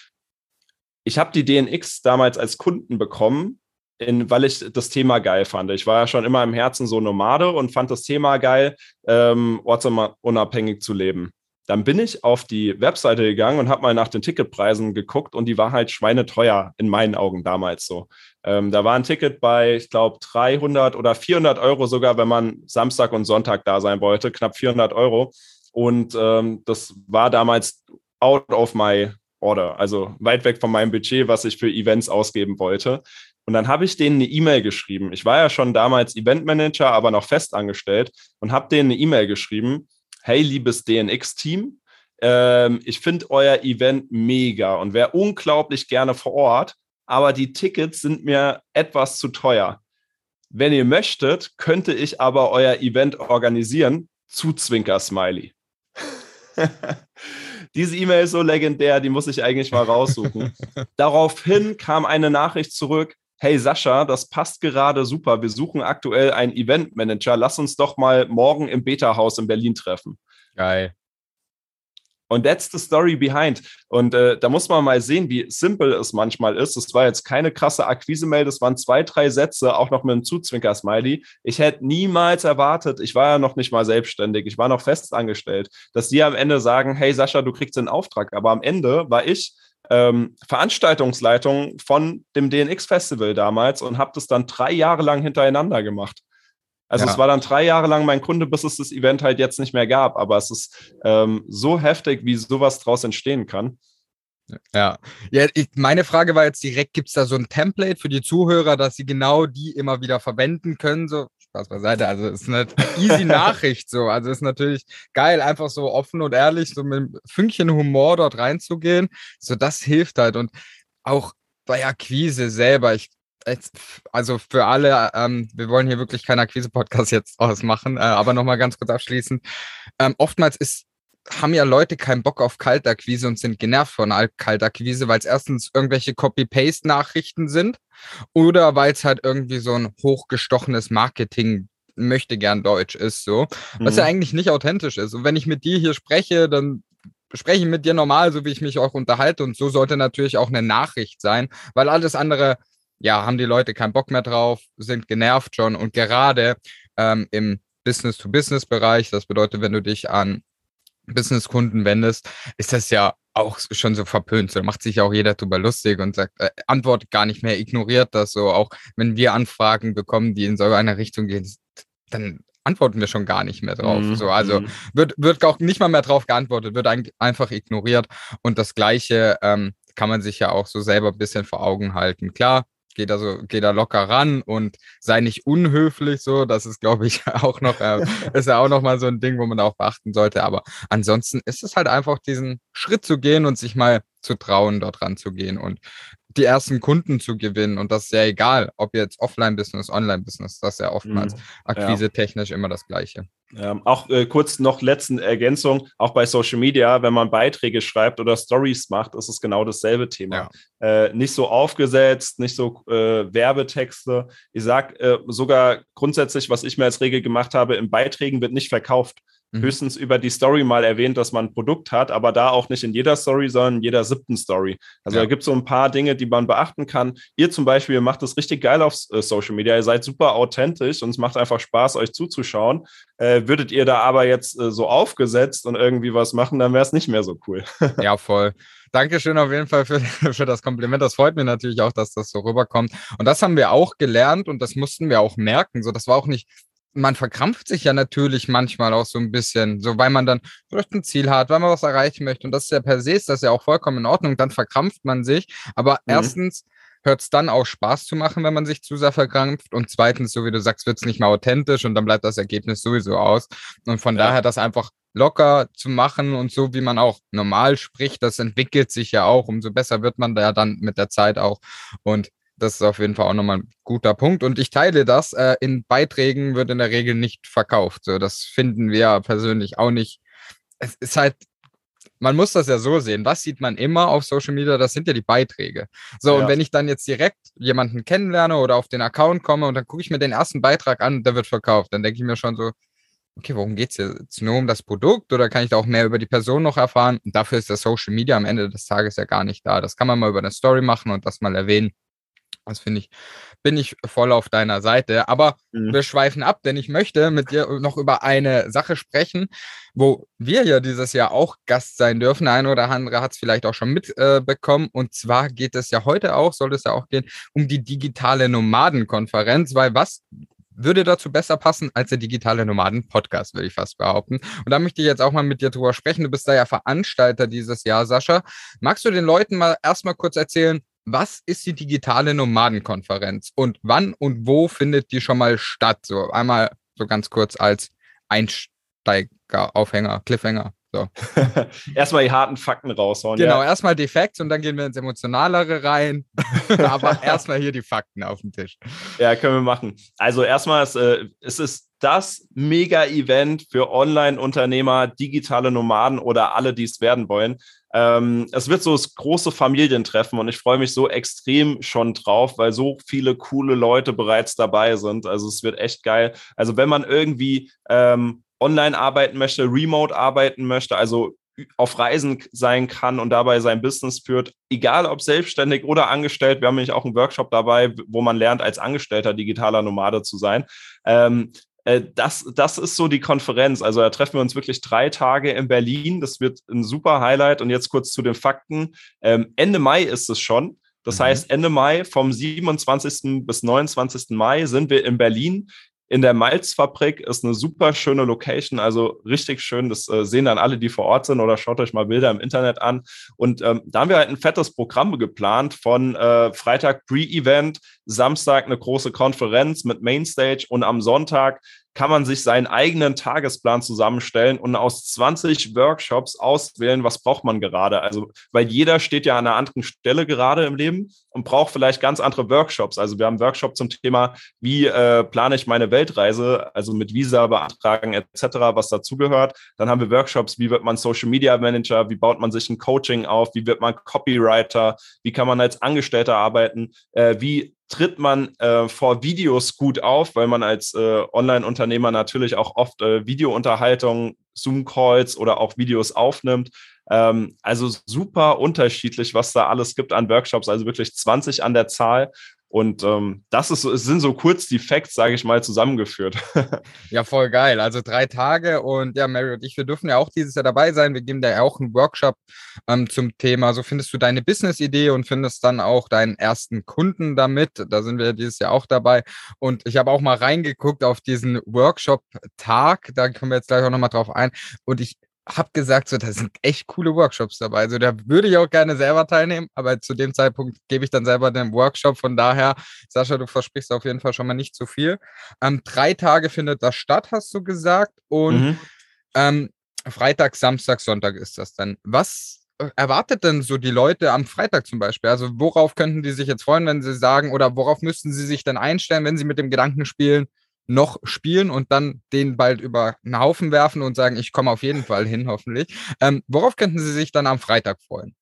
Ich habe die DNX damals als Kunden bekommen, in, weil ich das Thema geil fand. Ich war ja schon immer im Herzen so Nomade und fand das Thema geil, ähm, ortsunabhängig zu leben. Dann bin ich auf die Webseite gegangen und habe mal nach den Ticketpreisen geguckt und die war halt schweineteuer in meinen Augen damals so. Ähm, da war ein Ticket bei, ich glaube, 300 oder 400 Euro sogar, wenn man Samstag und Sonntag da sein wollte, knapp 400 Euro. Und ähm, das war damals out of my order, also weit weg von meinem Budget, was ich für Events ausgeben wollte. Und dann habe ich denen eine E-Mail geschrieben. Ich war ja schon damals Eventmanager, aber noch fest angestellt und habe denen eine E-Mail geschrieben. Hey, liebes DNX-Team, ähm, ich finde euer Event mega und wäre unglaublich gerne vor Ort aber die Tickets sind mir etwas zu teuer. Wenn ihr möchtet, könnte ich aber euer Event organisieren. Zu Zwinker-Smiley. <laughs> Diese E-Mail ist so legendär, die muss ich eigentlich mal raussuchen. <laughs> Daraufhin kam eine Nachricht zurück. Hey Sascha, das passt gerade super. Wir suchen aktuell einen Eventmanager. Lass uns doch mal morgen im Beta-Haus in Berlin treffen. Geil. Und that's the story behind. Und äh, da muss man mal sehen, wie simpel es manchmal ist. Es war jetzt keine krasse Akquise-Mail, das waren zwei, drei Sätze, auch noch mit einem Zuzwinker-Smiley. Ich hätte niemals erwartet, ich war ja noch nicht mal selbstständig, ich war noch festangestellt, dass die am Ende sagen, hey Sascha, du kriegst den Auftrag. Aber am Ende war ich ähm, Veranstaltungsleitung von dem DNX-Festival damals und habe das dann drei Jahre lang hintereinander gemacht. Also ja. es war dann drei Jahre lang mein Kunde, bis es das Event halt jetzt nicht mehr gab. Aber es ist ähm, so heftig, wie sowas draus entstehen kann. Ja, ja ich, meine Frage war jetzt direkt, gibt es da so ein Template für die Zuhörer, dass sie genau die immer wieder verwenden können? So, Spaß beiseite, also es ist eine easy <laughs> Nachricht so. Also es ist natürlich geil, einfach so offen und ehrlich, so mit einem Fünkchen Humor dort reinzugehen. So, das hilft halt. Und auch bei Akquise selber, ich also für alle, ähm, wir wollen hier wirklich keinen Akquise-Podcast jetzt ausmachen, äh, aber nochmal ganz kurz abschließend. Ähm, oftmals ist haben ja Leute keinen Bock auf Kaltakquise und sind genervt von Kaltakquise, weil es erstens irgendwelche Copy-Paste-Nachrichten sind oder weil es halt irgendwie so ein hochgestochenes Marketing möchte gern Deutsch ist, so, was mhm. ja eigentlich nicht authentisch ist. Und wenn ich mit dir hier spreche, dann spreche ich mit dir normal, so wie ich mich auch unterhalte. Und so sollte natürlich auch eine Nachricht sein, weil alles andere, ja, haben die Leute keinen Bock mehr drauf, sind genervt schon. Und gerade ähm, im Business-to-Business-Bereich, das bedeutet, wenn du dich an Businesskunden wendest, ist das ja auch schon so verpönt. So macht sich auch jeder drüber lustig und sagt, äh, antwortet gar nicht mehr, ignoriert das so. Auch wenn wir Anfragen bekommen, die in so eine Richtung gehen, dann antworten wir schon gar nicht mehr drauf. Mhm. So, also mhm. wird, wird auch nicht mal mehr drauf geantwortet, wird ein, einfach ignoriert. Und das Gleiche ähm, kann man sich ja auch so selber ein bisschen vor Augen halten. Klar, geh da so, geh da locker ran und sei nicht unhöflich so. Das ist, glaube ich, <laughs> auch noch, äh, <laughs> ist ja auch noch mal so ein Ding, wo man auch beachten sollte. Aber ansonsten ist es halt einfach diesen Schritt zu gehen und sich mal zu trauen, dort ranzugehen und die ersten Kunden zu gewinnen. Und das ist ja egal, ob jetzt Offline-Business, Online-Business, das ist ja oftmals mhm. akquise-technisch immer das Gleiche. Ähm, auch äh, kurz noch letzte Ergänzung, auch bei Social Media, wenn man Beiträge schreibt oder Stories macht, ist es genau dasselbe Thema. Ja. Äh, nicht so aufgesetzt, nicht so äh, Werbetexte. Ich sage äh, sogar grundsätzlich, was ich mir als Regel gemacht habe, in Beiträgen wird nicht verkauft. Mhm. Höchstens über die Story mal erwähnt, dass man ein Produkt hat, aber da auch nicht in jeder Story, sondern in jeder siebten Story. Also ja. da gibt es so ein paar Dinge, die man beachten kann. Ihr zum Beispiel macht das richtig geil auf äh, Social Media. Ihr seid super authentisch und es macht einfach Spaß, euch zuzuschauen. Äh, würdet ihr da aber jetzt äh, so aufgesetzt und irgendwie was machen, dann wäre es nicht mehr so cool. <laughs> ja, voll. Dankeschön auf jeden Fall für, für das Kompliment. Das freut mich natürlich auch, dass das so rüberkommt. Und das haben wir auch gelernt und das mussten wir auch merken. So, das war auch nicht man verkrampft sich ja natürlich manchmal auch so ein bisschen, so weil man dann vielleicht ein Ziel hat, weil man was erreichen möchte. Und das ist ja per se ist das ja auch vollkommen in Ordnung. Dann verkrampft man sich. Aber mhm. erstens hört es dann auch Spaß zu machen, wenn man sich zu sehr verkrampft. Und zweitens, so wie du sagst, wird es nicht mehr authentisch und dann bleibt das Ergebnis sowieso aus. Und von ja. daher das einfach locker zu machen und so wie man auch normal spricht, das entwickelt sich ja auch. Umso besser wird man da dann mit der Zeit auch. Und das ist auf jeden Fall auch nochmal ein guter Punkt. Und ich teile das. Äh, in Beiträgen wird in der Regel nicht verkauft. So, das finden wir persönlich auch nicht. Es ist halt, man muss das ja so sehen. Was sieht man immer auf Social Media? Das sind ja die Beiträge. So, ja. und wenn ich dann jetzt direkt jemanden kennenlerne oder auf den Account komme und dann gucke ich mir den ersten Beitrag an, der wird verkauft, dann denke ich mir schon so, okay, worum geht es jetzt? Nur um das Produkt oder kann ich da auch mehr über die Person noch erfahren? Und dafür ist das Social Media am Ende des Tages ja gar nicht da. Das kann man mal über eine Story machen und das mal erwähnen. Das finde ich, bin ich voll auf deiner Seite. Aber mhm. wir schweifen ab, denn ich möchte mit dir noch über eine Sache sprechen, wo wir ja dieses Jahr auch Gast sein dürfen. Ein oder andere hat es vielleicht auch schon mitbekommen. Äh, und zwar geht es ja heute auch, soll es ja auch gehen, um die digitale Nomadenkonferenz, weil was würde dazu besser passen als der digitale Nomaden-Podcast, würde ich fast behaupten. Und da möchte ich jetzt auch mal mit dir drüber sprechen. Du bist da ja Veranstalter dieses Jahr, Sascha. Magst du den Leuten mal erstmal kurz erzählen, was ist die digitale Nomadenkonferenz und wann und wo findet die schon mal statt? So einmal so ganz kurz als Einsteiger, Aufhänger, Cliffhanger. So. <laughs> erstmal die harten Fakten raushauen. Genau, ja. erstmal die Facts und dann gehen wir ins Emotionalere rein. <laughs> Aber erstmal hier die Fakten auf den Tisch. Ja, können wir machen. Also erstmal, ist, äh, es ist das Mega-Event für Online-Unternehmer, digitale Nomaden oder alle, die es werden wollen. Ähm, es wird so das große Familientreffen und ich freue mich so extrem schon drauf, weil so viele coole Leute bereits dabei sind. Also es wird echt geil. Also wenn man irgendwie ähm, online arbeiten möchte, remote arbeiten möchte, also auf Reisen sein kann und dabei sein Business führt, egal ob selbstständig oder angestellt. Wir haben nämlich auch einen Workshop dabei, wo man lernt, als Angestellter digitaler Nomade zu sein. Ähm, äh, das, das ist so die Konferenz. Also da treffen wir uns wirklich drei Tage in Berlin. Das wird ein super Highlight. Und jetzt kurz zu den Fakten. Ähm, Ende Mai ist es schon. Das mhm. heißt, Ende Mai, vom 27. bis 29. Mai sind wir in Berlin in der Malzfabrik ist eine super schöne Location, also richtig schön. Das äh, sehen dann alle, die vor Ort sind oder schaut euch mal Bilder im Internet an. Und ähm, da haben wir halt ein fettes Programm geplant von äh, Freitag Pre-Event, Samstag eine große Konferenz mit Mainstage und am Sonntag kann man sich seinen eigenen Tagesplan zusammenstellen und aus 20 Workshops auswählen, was braucht man gerade. Also, weil jeder steht ja an einer anderen Stelle gerade im Leben und braucht vielleicht ganz andere Workshops. Also wir haben einen Workshop zum Thema, wie äh, plane ich meine Weltreise, also mit Visa beantragen etc., was dazugehört. Dann haben wir Workshops, wie wird man Social Media Manager, wie baut man sich ein Coaching auf, wie wird man Copywriter, wie kann man als Angestellter arbeiten, äh, wie tritt man äh, vor Videos gut auf, weil man als äh, Online-Unternehmer natürlich auch oft äh, Videounterhaltung, Zoom-Calls oder auch Videos aufnimmt. Ähm, also super unterschiedlich, was da alles gibt an Workshops, also wirklich 20 an der Zahl. Und ähm, das ist, es sind so kurz die Facts, sage ich mal, zusammengeführt. <laughs> ja, voll geil. Also drei Tage und ja, Mary und ich, wir dürfen ja auch dieses Jahr dabei sein. Wir geben da ja auch einen Workshop ähm, zum Thema. So findest du deine Business-Idee und findest dann auch deinen ersten Kunden damit. Da sind wir dieses Jahr auch dabei. Und ich habe auch mal reingeguckt auf diesen Workshop-Tag. Da kommen wir jetzt gleich auch nochmal drauf ein. Und ich habe gesagt, so, da sind echt coole Workshops dabei. Also da würde ich auch gerne selber teilnehmen, aber zu dem Zeitpunkt gebe ich dann selber den Workshop. Von daher, Sascha, du versprichst auf jeden Fall schon mal nicht zu viel. Ähm, drei Tage findet das statt, hast du gesagt. Und mhm. ähm, Freitag, Samstag, Sonntag ist das dann. Was äh, erwartet denn so die Leute am Freitag zum Beispiel? Also worauf könnten die sich jetzt freuen, wenn sie sagen, oder worauf müssten sie sich dann einstellen, wenn sie mit dem Gedanken spielen, noch spielen und dann den bald über einen Haufen werfen und sagen, ich komme auf jeden Fall hin, hoffentlich. Ähm, worauf könnten Sie sich dann am Freitag freuen?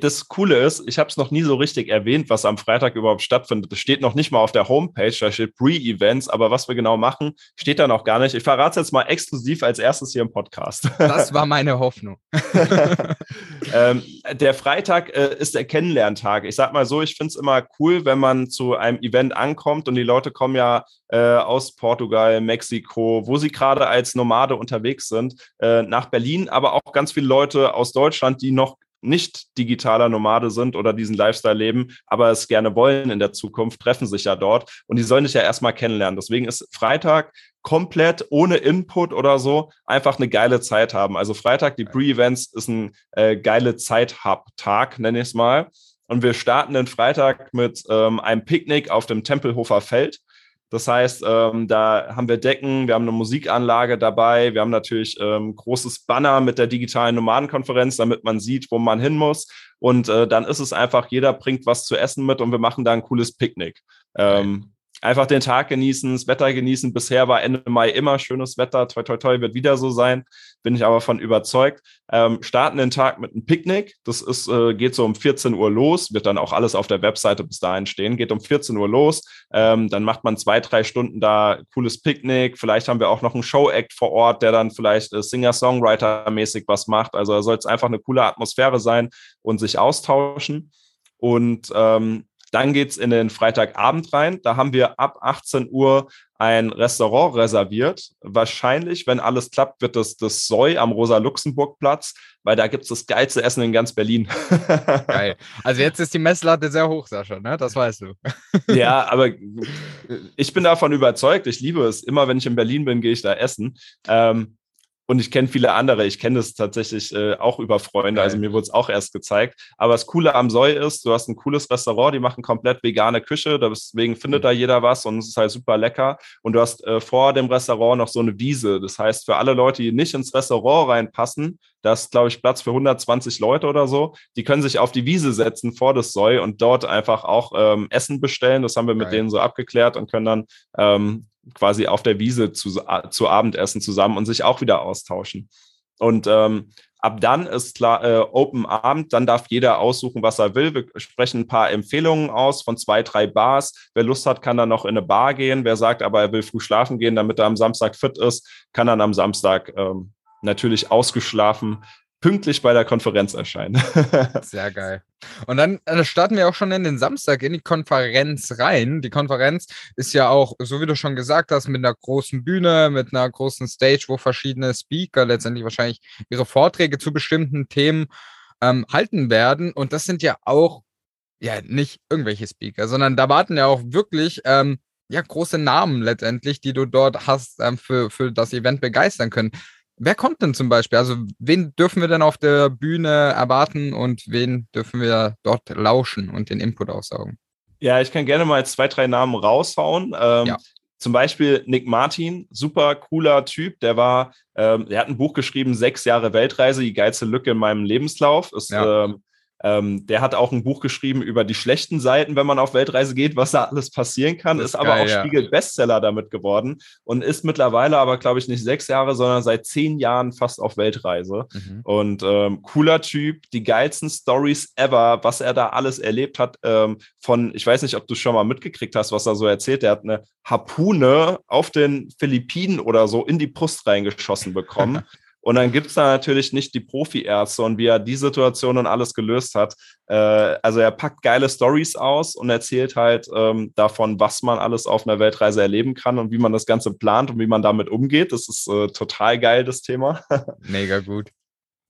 Das Coole ist, ich habe es noch nie so richtig erwähnt, was am Freitag überhaupt stattfindet. Das steht noch nicht mal auf der Homepage, da steht Pre-Events, aber was wir genau machen, steht da noch gar nicht. Ich verrate es jetzt mal exklusiv als erstes hier im Podcast. Das war <laughs> meine Hoffnung. <laughs> ähm, der Freitag äh, ist der Kennenlerntag. Ich sag mal so, ich finde es immer cool, wenn man zu einem Event ankommt und die Leute kommen ja äh, aus Portugal, Mexiko, wo sie gerade als Nomade unterwegs sind, äh, nach Berlin, aber auch ganz viele Leute aus Deutschland, die noch nicht digitaler Nomade sind oder diesen Lifestyle leben, aber es gerne wollen in der Zukunft, treffen sich ja dort und die sollen dich ja erstmal kennenlernen. Deswegen ist Freitag komplett ohne Input oder so einfach eine geile Zeit haben. Also Freitag, die Pre-Events, ist ein äh, geile Zeit-Hub-Tag, nenne ich es mal. Und wir starten den Freitag mit ähm, einem Picknick auf dem Tempelhofer Feld. Das heißt, ähm, da haben wir Decken, wir haben eine Musikanlage dabei, wir haben natürlich ähm, großes Banner mit der digitalen Nomadenkonferenz, damit man sieht, wo man hin muss. Und äh, dann ist es einfach, jeder bringt was zu essen mit und wir machen da ein cooles Picknick. Ähm, einfach den Tag genießen, das Wetter genießen. Bisher war Ende Mai immer schönes Wetter. Toi, toi, toi wird wieder so sein. Bin ich aber von überzeugt. Ähm, starten den Tag mit einem Picknick. Das ist, äh, geht so um 14 Uhr los. Wird dann auch alles auf der Webseite bis dahin stehen. Geht um 14 Uhr los. Ähm, dann macht man zwei, drei Stunden da cooles Picknick. Vielleicht haben wir auch noch einen Show-Act vor Ort, der dann vielleicht äh, Singer-Songwriter-mäßig was macht. Also da soll es einfach eine coole Atmosphäre sein und sich austauschen. Und ähm, dann geht es in den Freitagabend rein. Da haben wir ab 18 Uhr ein Restaurant reserviert. Wahrscheinlich, wenn alles klappt, wird das das Soi am Rosa-Luxemburg-Platz, weil da gibt es das geilste Essen in ganz Berlin. <laughs> Geil. Also jetzt ist die Messlatte sehr hoch, Sascha, ne? Das weißt du. ja, <laughs> aber ich bin davon überzeugt. Ich liebe es. Immer wenn ich in Berlin bin, gehe ich da essen. Ähm, und ich kenne viele andere. Ich kenne das tatsächlich äh, auch über Freunde. Also mir wurde es auch erst gezeigt. Aber das Coole am Soi ist, du hast ein cooles Restaurant, die machen komplett vegane Küche. Deswegen findet mhm. da jeder was und es ist halt super lecker. Und du hast äh, vor dem Restaurant noch so eine Wiese. Das heißt, für alle Leute, die nicht ins Restaurant reinpassen, da ist, glaube ich, Platz für 120 Leute oder so. Die können sich auf die Wiese setzen vor das Soi und dort einfach auch ähm, Essen bestellen. Das haben wir mit Geil. denen so abgeklärt und können dann ähm, quasi auf der Wiese zu, zu Abendessen zusammen und sich auch wieder austauschen. Und ähm, ab dann ist klar äh, Open Abend, dann darf jeder aussuchen, was er will. Wir sprechen ein paar Empfehlungen aus von zwei, drei Bars. Wer Lust hat, kann dann noch in eine Bar gehen. Wer sagt, aber er will früh schlafen gehen, damit er am Samstag fit ist, kann dann am Samstag ähm, natürlich ausgeschlafen pünktlich bei der Konferenz erscheinen. <laughs> Sehr geil. Und dann äh, starten wir auch schon in den Samstag in die Konferenz rein. Die Konferenz ist ja auch, so wie du schon gesagt hast, mit einer großen Bühne, mit einer großen Stage, wo verschiedene Speaker letztendlich wahrscheinlich ihre Vorträge zu bestimmten Themen ähm, halten werden. Und das sind ja auch ja nicht irgendwelche Speaker, sondern da warten ja auch wirklich ähm, ja große Namen letztendlich, die du dort hast ähm, für, für das Event begeistern können. Wer kommt denn zum Beispiel? Also, wen dürfen wir denn auf der Bühne erwarten und wen dürfen wir dort lauschen und den Input aussaugen? Ja, ich kann gerne mal zwei, drei Namen raushauen. Ähm, ja. zum Beispiel Nick Martin, super cooler Typ, der war, ähm, der hat ein Buch geschrieben, sechs Jahre Weltreise, die geilste Lücke in meinem Lebenslauf. Ist ja. ähm, ähm, der hat auch ein Buch geschrieben über die schlechten Seiten, wenn man auf Weltreise geht, was da alles passieren kann. Ist, ist aber geil, auch ja. Spiegel-Bestseller damit geworden und ist mittlerweile aber, glaube ich, nicht sechs Jahre, sondern seit zehn Jahren fast auf Weltreise. Mhm. Und ähm, cooler Typ, die geilsten Stories ever, was er da alles erlebt hat. Ähm, von, ich weiß nicht, ob du schon mal mitgekriegt hast, was er so erzählt. Der hat eine Harpune auf den Philippinen oder so in die Brust reingeschossen bekommen. <laughs> Und dann gibt es da natürlich nicht die Profi-Ärzte und wie er die Situation und alles gelöst hat. Äh, also er packt geile Stories aus und erzählt halt ähm, davon, was man alles auf einer Weltreise erleben kann und wie man das Ganze plant und wie man damit umgeht. Das ist äh, total geil, das Thema. <laughs> Mega gut.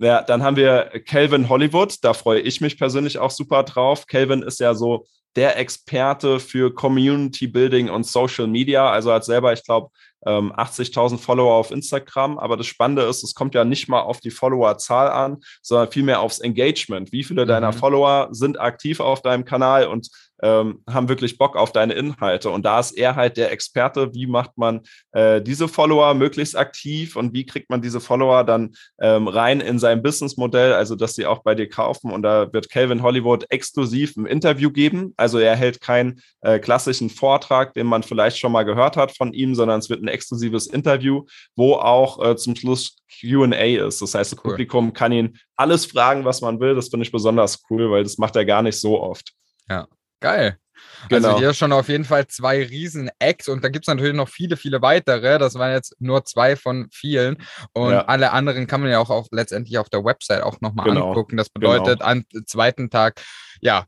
Ja, dann haben wir Calvin Hollywood. Da freue ich mich persönlich auch super drauf. Calvin ist ja so der Experte für Community Building und Social Media. Also hat selber, ich glaube, 80.000 ähm, Follower auf Instagram. Aber das Spannende ist, es kommt ja nicht mal auf die Followerzahl an, sondern vielmehr aufs Engagement. Wie viele mhm. deiner Follower sind aktiv auf deinem Kanal und ähm, haben wirklich Bock auf deine Inhalte. Und da ist er halt der Experte, wie macht man äh, diese Follower möglichst aktiv und wie kriegt man diese Follower dann ähm, rein in sein Businessmodell, also dass sie auch bei dir kaufen. Und da wird Calvin Hollywood exklusiv ein Interview geben. Also er hält keinen äh, klassischen Vortrag, den man vielleicht schon mal gehört hat von ihm, sondern es wird ein exklusives Interview, wo auch äh, zum Schluss QA ist. Das heißt, das cool. Publikum kann ihn alles fragen, was man will. Das finde ich besonders cool, weil das macht er gar nicht so oft. Ja. Geil. Also genau. Also hier schon auf jeden Fall zwei Riesen-Acts und da gibt es natürlich noch viele, viele weitere. Das waren jetzt nur zwei von vielen. Und ja. alle anderen kann man ja auch auf, letztendlich auf der Website auch nochmal genau. angucken. Das bedeutet, genau. am zweiten Tag, ja,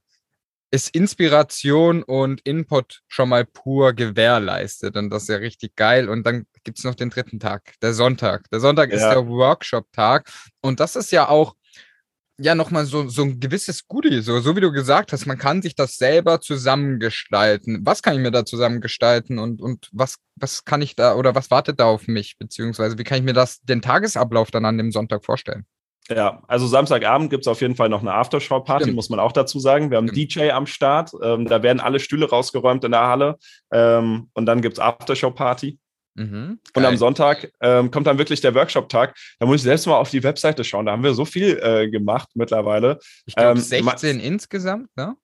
ist Inspiration und Input schon mal pur gewährleistet. Und das ist ja richtig geil. Und dann gibt es noch den dritten Tag, der Sonntag. Der Sonntag ja. ist der Workshop-Tag. Und das ist ja auch ja nochmal so, so ein gewisses Goodie, so, so wie du gesagt hast, man kann sich das selber zusammengestalten. Was kann ich mir da zusammengestalten und, und was, was kann ich da oder was wartet da auf mich, beziehungsweise wie kann ich mir das, den Tagesablauf dann an dem Sonntag vorstellen? Ja, also Samstagabend gibt es auf jeden Fall noch eine Aftershow-Party, muss man auch dazu sagen. Wir haben Stimmt. DJ am Start, ähm, da werden alle Stühle rausgeräumt in der Halle ähm, und dann gibt es Aftershow-Party. Mhm, und am Sonntag ähm, kommt dann wirklich der Workshop-Tag. Da muss ich selbst mal auf die Webseite schauen. Da haben wir so viel äh, gemacht mittlerweile. Ich glaube, ähm, 16 insgesamt, ne?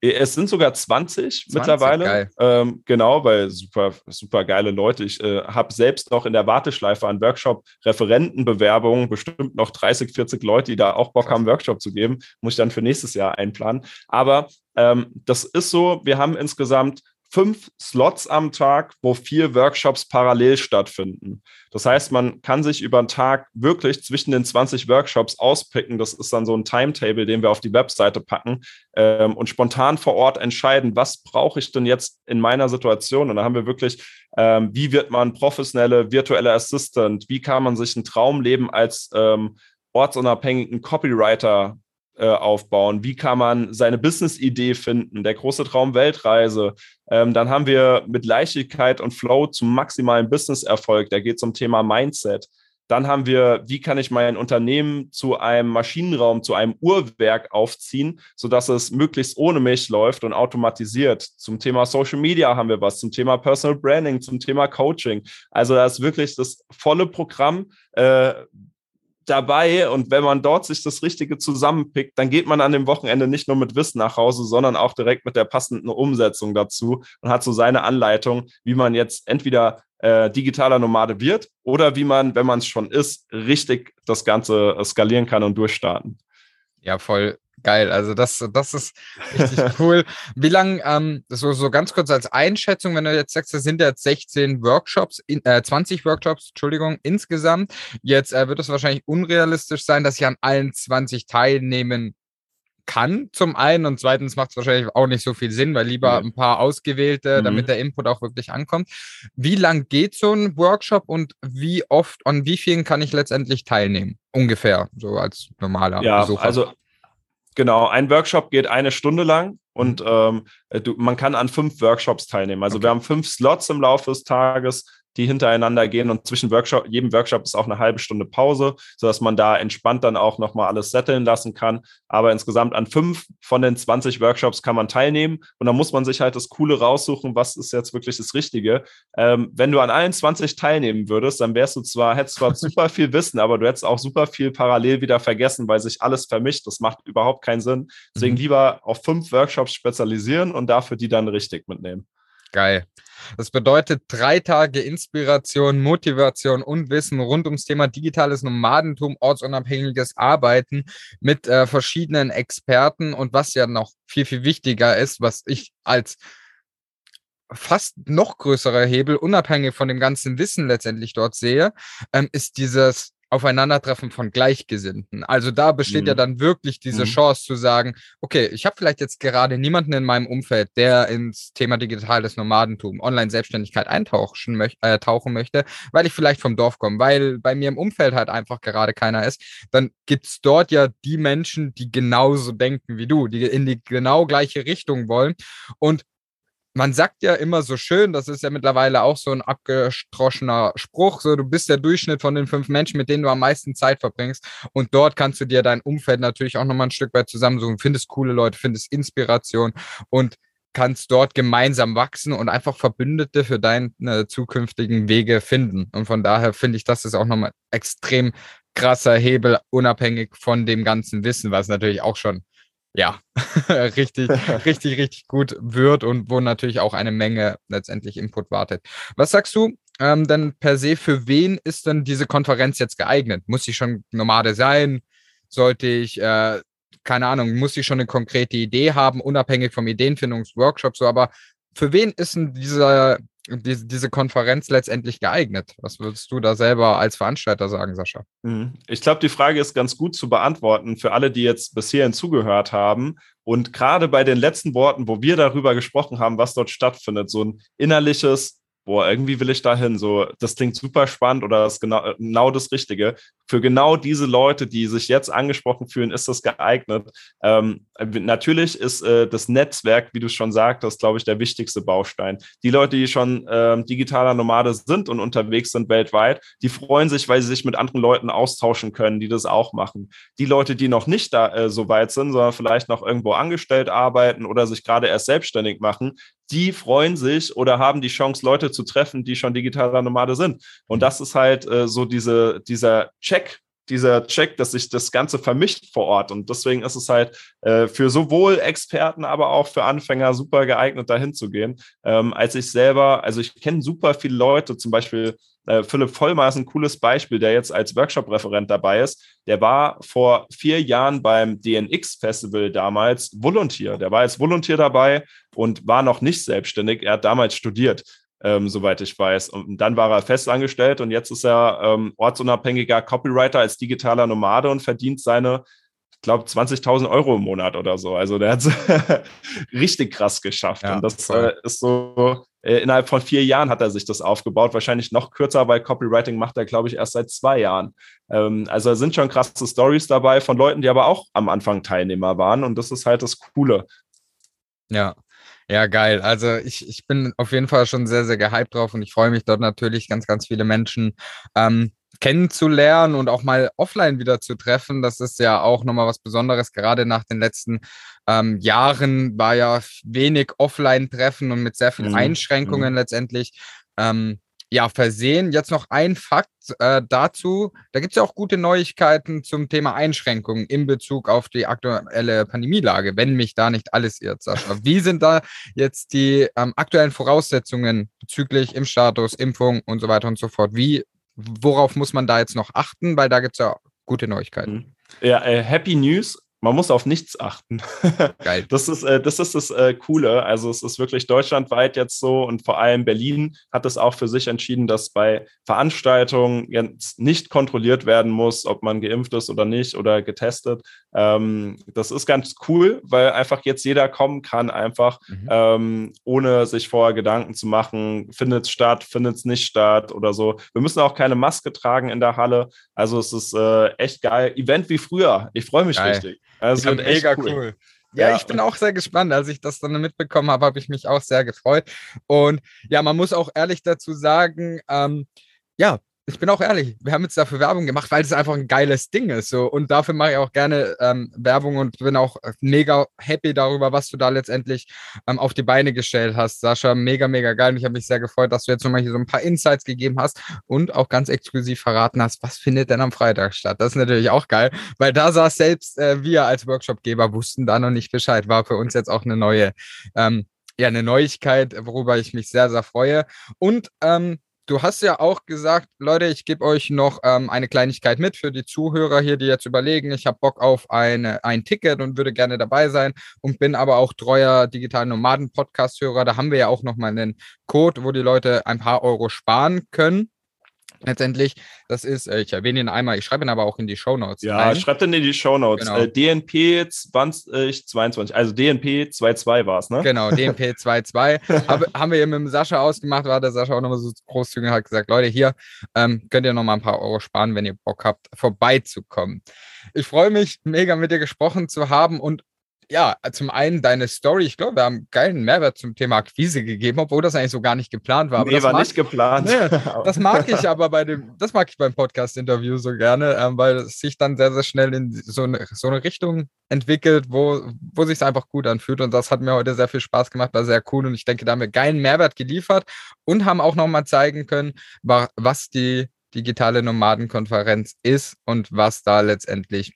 Es sind sogar 20, 20 mittlerweile. Ähm, genau, weil super, super geile Leute. Ich äh, habe selbst noch in der Warteschleife an Workshop-Referentenbewerbungen bestimmt noch 30, 40 Leute, die da auch Bock haben, Workshop zu geben. Muss ich dann für nächstes Jahr einplanen. Aber ähm, das ist so, wir haben insgesamt fünf Slots am Tag, wo vier Workshops parallel stattfinden. Das heißt, man kann sich über den Tag wirklich zwischen den 20 Workshops auspicken. Das ist dann so ein Timetable, den wir auf die Webseite packen ähm, und spontan vor Ort entscheiden, was brauche ich denn jetzt in meiner Situation. Und da haben wir wirklich, ähm, wie wird man professionelle virtuelle Assistant? Wie kann man sich ein Traumleben als ähm, ortsunabhängigen Copywriter äh, aufbauen? Wie kann man seine Business-Idee finden? Der große Traum Weltreise. Ähm, dann haben wir mit Leichtigkeit und Flow zum maximalen Business-Erfolg. Da geht es um Thema Mindset. Dann haben wir, wie kann ich mein Unternehmen zu einem Maschinenraum, zu einem Uhrwerk aufziehen, sodass es möglichst ohne mich läuft und automatisiert. Zum Thema Social Media haben wir was, zum Thema Personal Branding, zum Thema Coaching. Also das ist wirklich das volle Programm. Äh, dabei und wenn man dort sich das Richtige zusammenpickt, dann geht man an dem Wochenende nicht nur mit Wissen nach Hause, sondern auch direkt mit der passenden Umsetzung dazu und hat so seine Anleitung, wie man jetzt entweder äh, digitaler Nomade wird oder wie man, wenn man es schon ist, richtig das Ganze skalieren kann und durchstarten. Ja, voll, geil. Also das, das ist richtig <laughs> cool. Wie lange, ähm, so, so ganz kurz als Einschätzung, wenn du jetzt sagst, das sind jetzt 16 Workshops, in, äh, 20 Workshops, Entschuldigung, insgesamt. Jetzt äh, wird es wahrscheinlich unrealistisch sein, dass ich an allen 20 teilnehmen kann, zum einen, und zweitens macht es wahrscheinlich auch nicht so viel Sinn, weil lieber ein paar ausgewählte, mhm. damit der Input auch wirklich ankommt. Wie lang geht so ein Workshop und wie oft, an wie vielen kann ich letztendlich teilnehmen? Ungefähr, so als normaler ja, Besucher. Also Genau, ein Workshop geht eine Stunde lang und mhm. ähm, du, man kann an fünf Workshops teilnehmen. Also okay. wir haben fünf Slots im Laufe des Tages. Die hintereinander gehen und zwischen Workshop, jedem Workshop ist auch eine halbe Stunde Pause, sodass man da entspannt dann auch nochmal alles setteln lassen kann. Aber insgesamt an fünf von den 20 Workshops kann man teilnehmen und dann muss man sich halt das Coole raussuchen, was ist jetzt wirklich das Richtige. Ähm, wenn du an allen 20 teilnehmen würdest, dann wärst du zwar, hättest zwar super viel Wissen, aber du hättest auch super viel parallel wieder vergessen, weil sich alles vermischt. Das macht überhaupt keinen Sinn. Deswegen mhm. lieber auf fünf Workshops spezialisieren und dafür die dann richtig mitnehmen. Geil. Das bedeutet drei Tage Inspiration, Motivation und Wissen rund ums Thema digitales Nomadentum, ortsunabhängiges Arbeiten mit äh, verschiedenen Experten und was ja noch viel, viel wichtiger ist, was ich als fast noch größerer Hebel, unabhängig von dem ganzen Wissen letztendlich dort sehe, ähm, ist dieses Aufeinandertreffen von Gleichgesinnten. Also da besteht mhm. ja dann wirklich diese mhm. Chance zu sagen, okay, ich habe vielleicht jetzt gerade niemanden in meinem Umfeld, der ins Thema digitales Nomadentum, Online-Selbstständigkeit eintauchen möch äh, tauchen möchte, weil ich vielleicht vom Dorf komme, weil bei mir im Umfeld halt einfach gerade keiner ist. Dann gibt es dort ja die Menschen, die genauso denken wie du, die in die genau gleiche Richtung wollen. Und man sagt ja immer so schön, das ist ja mittlerweile auch so ein abgestroschener Spruch, so du bist der Durchschnitt von den fünf Menschen, mit denen du am meisten Zeit verbringst und dort kannst du dir dein Umfeld natürlich auch nochmal ein Stück weit zusammensuchen, findest coole Leute, findest Inspiration und kannst dort gemeinsam wachsen und einfach Verbündete für deine zukünftigen Wege finden. Und von daher finde ich, das ist auch nochmal extrem krasser Hebel, unabhängig von dem ganzen Wissen, was natürlich auch schon ja, <laughs> richtig, <laughs> richtig, richtig gut wird und wo natürlich auch eine Menge letztendlich Input wartet. Was sagst du ähm, denn per se, für wen ist denn diese Konferenz jetzt geeignet? Muss ich schon Nomade sein? Sollte ich, äh, keine Ahnung, muss ich schon eine konkrete Idee haben, unabhängig vom Ideenfindungsworkshop, so, aber für wen ist denn dieser die, diese Konferenz letztendlich geeignet? Was würdest du da selber als Veranstalter sagen, Sascha? Mhm. Ich glaube, die Frage ist ganz gut zu beantworten für alle, die jetzt bisher zugehört haben. Und gerade bei den letzten Worten, wo wir darüber gesprochen haben, was dort stattfindet, so ein innerliches boah, irgendwie will ich dahin. So, das klingt super spannend oder das genau, genau das Richtige. Für genau diese Leute, die sich jetzt angesprochen fühlen, ist das geeignet. Ähm, natürlich ist äh, das Netzwerk, wie du schon sagtest, glaube ich, der wichtigste Baustein. Die Leute, die schon ähm, digitaler Nomade sind und unterwegs sind weltweit, die freuen sich, weil sie sich mit anderen Leuten austauschen können, die das auch machen. Die Leute, die noch nicht da äh, so weit sind, sondern vielleicht noch irgendwo angestellt arbeiten oder sich gerade erst selbstständig machen, die freuen sich oder haben die Chance, Leute zu treffen, die schon digitaler Nomade sind. Und das ist halt äh, so diese, dieser Check, dieser Check, dass sich das Ganze vermischt vor Ort. Und deswegen ist es halt äh, für sowohl Experten, aber auch für Anfänger super geeignet, dahin zu gehen. Ähm, als ich selber, also ich kenne super viele Leute, zum Beispiel äh, Philipp Vollmer ist ein cooles Beispiel, der jetzt als Workshop-Referent dabei ist. Der war vor vier Jahren beim DNX-Festival damals Volontier. Der war als Volontier dabei und war noch nicht selbstständig. Er hat damals studiert. Ähm, soweit ich weiß. Und dann war er festangestellt und jetzt ist er ähm, ortsunabhängiger Copywriter als digitaler Nomade und verdient seine, ich glaube, 20.000 Euro im Monat oder so. Also der hat es <laughs> richtig krass geschafft. Ja, und das äh, ist so äh, innerhalb von vier Jahren hat er sich das aufgebaut. Wahrscheinlich noch kürzer, weil Copywriting macht er, glaube ich, erst seit zwei Jahren. Ähm, also sind schon krasse Stories dabei von Leuten, die aber auch am Anfang Teilnehmer waren. Und das ist halt das Coole. Ja. Ja, geil. Also ich, ich bin auf jeden Fall schon sehr, sehr gehypt drauf und ich freue mich dort natürlich ganz, ganz viele Menschen ähm, kennenzulernen und auch mal offline wieder zu treffen. Das ist ja auch nochmal was Besonderes. Gerade nach den letzten ähm, Jahren war ja wenig Offline-Treffen und mit sehr vielen mhm. Einschränkungen mhm. letztendlich. Ähm, ja, versehen. Jetzt noch ein Fakt äh, dazu. Da gibt es ja auch gute Neuigkeiten zum Thema Einschränkungen in Bezug auf die aktuelle Pandemielage, wenn mich da nicht alles irrt, Sascha. <laughs> Wie sind da jetzt die ähm, aktuellen Voraussetzungen bezüglich Impfstatus, Impfung und so weiter und so fort? Wie worauf muss man da jetzt noch achten? Weil da gibt es ja gute Neuigkeiten. Mhm. Ja, äh, Happy News man muss auf nichts achten. Geil. <laughs> Das ist, äh, das, ist das äh, Coole. Also es ist wirklich deutschlandweit jetzt so und vor allem Berlin hat es auch für sich entschieden, dass bei Veranstaltungen jetzt nicht kontrolliert werden muss, ob man geimpft ist oder nicht oder getestet. Ähm, das ist ganz cool, weil einfach jetzt jeder kommen kann, einfach mhm. ähm, ohne sich vorher Gedanken zu machen, findet es statt, findet es nicht statt oder so. Wir müssen auch keine Maske tragen in der Halle. Also es ist äh, echt geil. Event wie früher. Ich freue mich geil. richtig. Also ja, mega cool. cool. Ja, ja, ich bin auch sehr gespannt. Als ich das dann mitbekommen habe, habe ich mich auch sehr gefreut. Und ja, man muss auch ehrlich dazu sagen, ähm, ja, ich bin auch ehrlich, wir haben jetzt dafür Werbung gemacht, weil es einfach ein geiles Ding ist. So. Und dafür mache ich auch gerne ähm, Werbung und bin auch mega happy darüber, was du da letztendlich ähm, auf die Beine gestellt hast. Sascha, mega, mega geil. Und ich habe mich sehr gefreut, dass du jetzt nochmal hier so ein paar Insights gegeben hast und auch ganz exklusiv verraten hast, was findet denn am Freitag statt. Das ist natürlich auch geil, weil da saß selbst äh, wir als Workshopgeber wussten da noch nicht Bescheid. War für uns jetzt auch eine neue, ähm, ja, eine Neuigkeit, worüber ich mich sehr, sehr freue. Und ähm, du hast ja auch gesagt, Leute, ich gebe euch noch ähm, eine Kleinigkeit mit für die Zuhörer hier, die jetzt überlegen, ich habe Bock auf eine, ein Ticket und würde gerne dabei sein und bin aber auch treuer digitalen Nomaden-Podcast-Hörer. Da haben wir ja auch noch mal einen Code, wo die Leute ein paar Euro sparen können letztendlich. Das ist, äh, ich erwähne ihn einmal, ich schreibe ihn aber auch in die Show Notes. Ja, schreibt ihn in die Show Notes. Genau. Äh, DNP 2022, also DNP 22 war es, ne? Genau, DNP 22. Hab, haben wir eben mit dem Sascha ausgemacht, war der Sascha auch nochmal so großzügig hat gesagt, Leute, hier ähm, könnt ihr nochmal ein paar Euro sparen, wenn ihr Bock habt, vorbeizukommen. Ich freue mich, mega mit dir gesprochen zu haben und ja, zum einen deine Story. Ich glaube, wir haben einen geilen Mehrwert zum Thema Akquise gegeben, obwohl das eigentlich so gar nicht geplant war. Aber nee, war mag, nicht geplant. Nee, <laughs> das mag ich aber bei dem, das mag ich beim Podcast-Interview so gerne, ähm, weil es sich dann sehr, sehr schnell in so eine, so eine Richtung entwickelt, wo, wo sich einfach gut anfühlt. Und das hat mir heute sehr viel Spaß gemacht, war sehr cool. Und ich denke, da haben wir geilen Mehrwert geliefert und haben auch nochmal zeigen können, was die digitale Nomadenkonferenz ist und was da letztendlich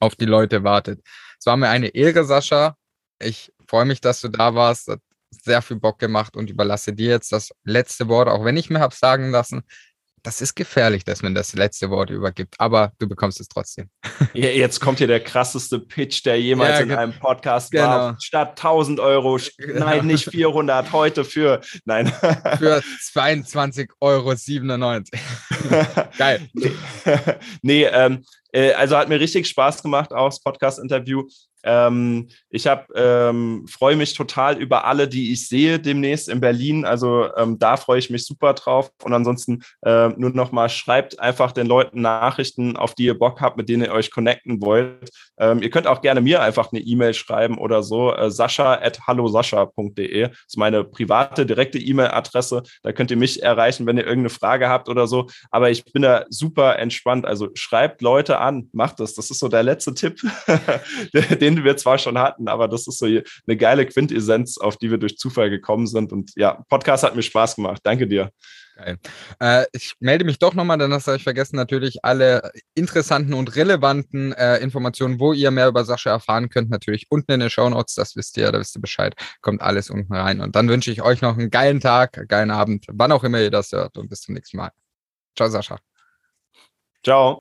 auf die Leute wartet. Es war mir eine Ehre, Sascha. Ich freue mich, dass du da warst. Hat sehr viel Bock gemacht und überlasse dir jetzt das letzte Wort, auch wenn ich mir habe sagen lassen, das ist gefährlich, dass man das letzte Wort übergibt, aber du bekommst es trotzdem. <laughs> Ja, jetzt kommt hier der krasseste Pitch, der jemals ja, in einem Podcast genau. war. Statt 1000 Euro, <laughs> genau. nein, nicht 400, heute für, nein. <laughs> Für 22,97 Euro. Geil. Nee, nee ähm, äh, also hat mir richtig Spaß gemacht, auch das Podcast-Interview. Ähm, ich habe ähm, freue mich total über alle, die ich sehe demnächst in Berlin. Also ähm, da freue ich mich super drauf. Und ansonsten äh, nur noch mal schreibt einfach den Leuten Nachrichten, auf die ihr Bock habt, mit denen ihr euch connecten wollt. Ähm, ihr könnt auch gerne mir einfach eine E-Mail schreiben oder so. Äh, Sascha at hallosascha.de ist meine private direkte E-Mail-Adresse. Da könnt ihr mich erreichen, wenn ihr irgendeine Frage habt oder so. Aber ich bin da super entspannt. Also schreibt Leute an, macht das. Das ist so der letzte Tipp, <laughs> den wir zwar schon hatten, aber das ist so eine geile Quintessenz, auf die wir durch Zufall gekommen sind. Und ja, Podcast hat mir Spaß gemacht. Danke dir. Äh, ich melde mich doch nochmal, denn das habe ich vergessen, natürlich alle interessanten und relevanten äh, Informationen, wo ihr mehr über Sascha erfahren könnt, natürlich unten in den Show Notes, das wisst ihr, da wisst ihr Bescheid, kommt alles unten rein. Und dann wünsche ich euch noch einen geilen Tag, einen geilen Abend, wann auch immer ihr das hört und bis zum nächsten Mal. Ciao, Sascha. Ciao.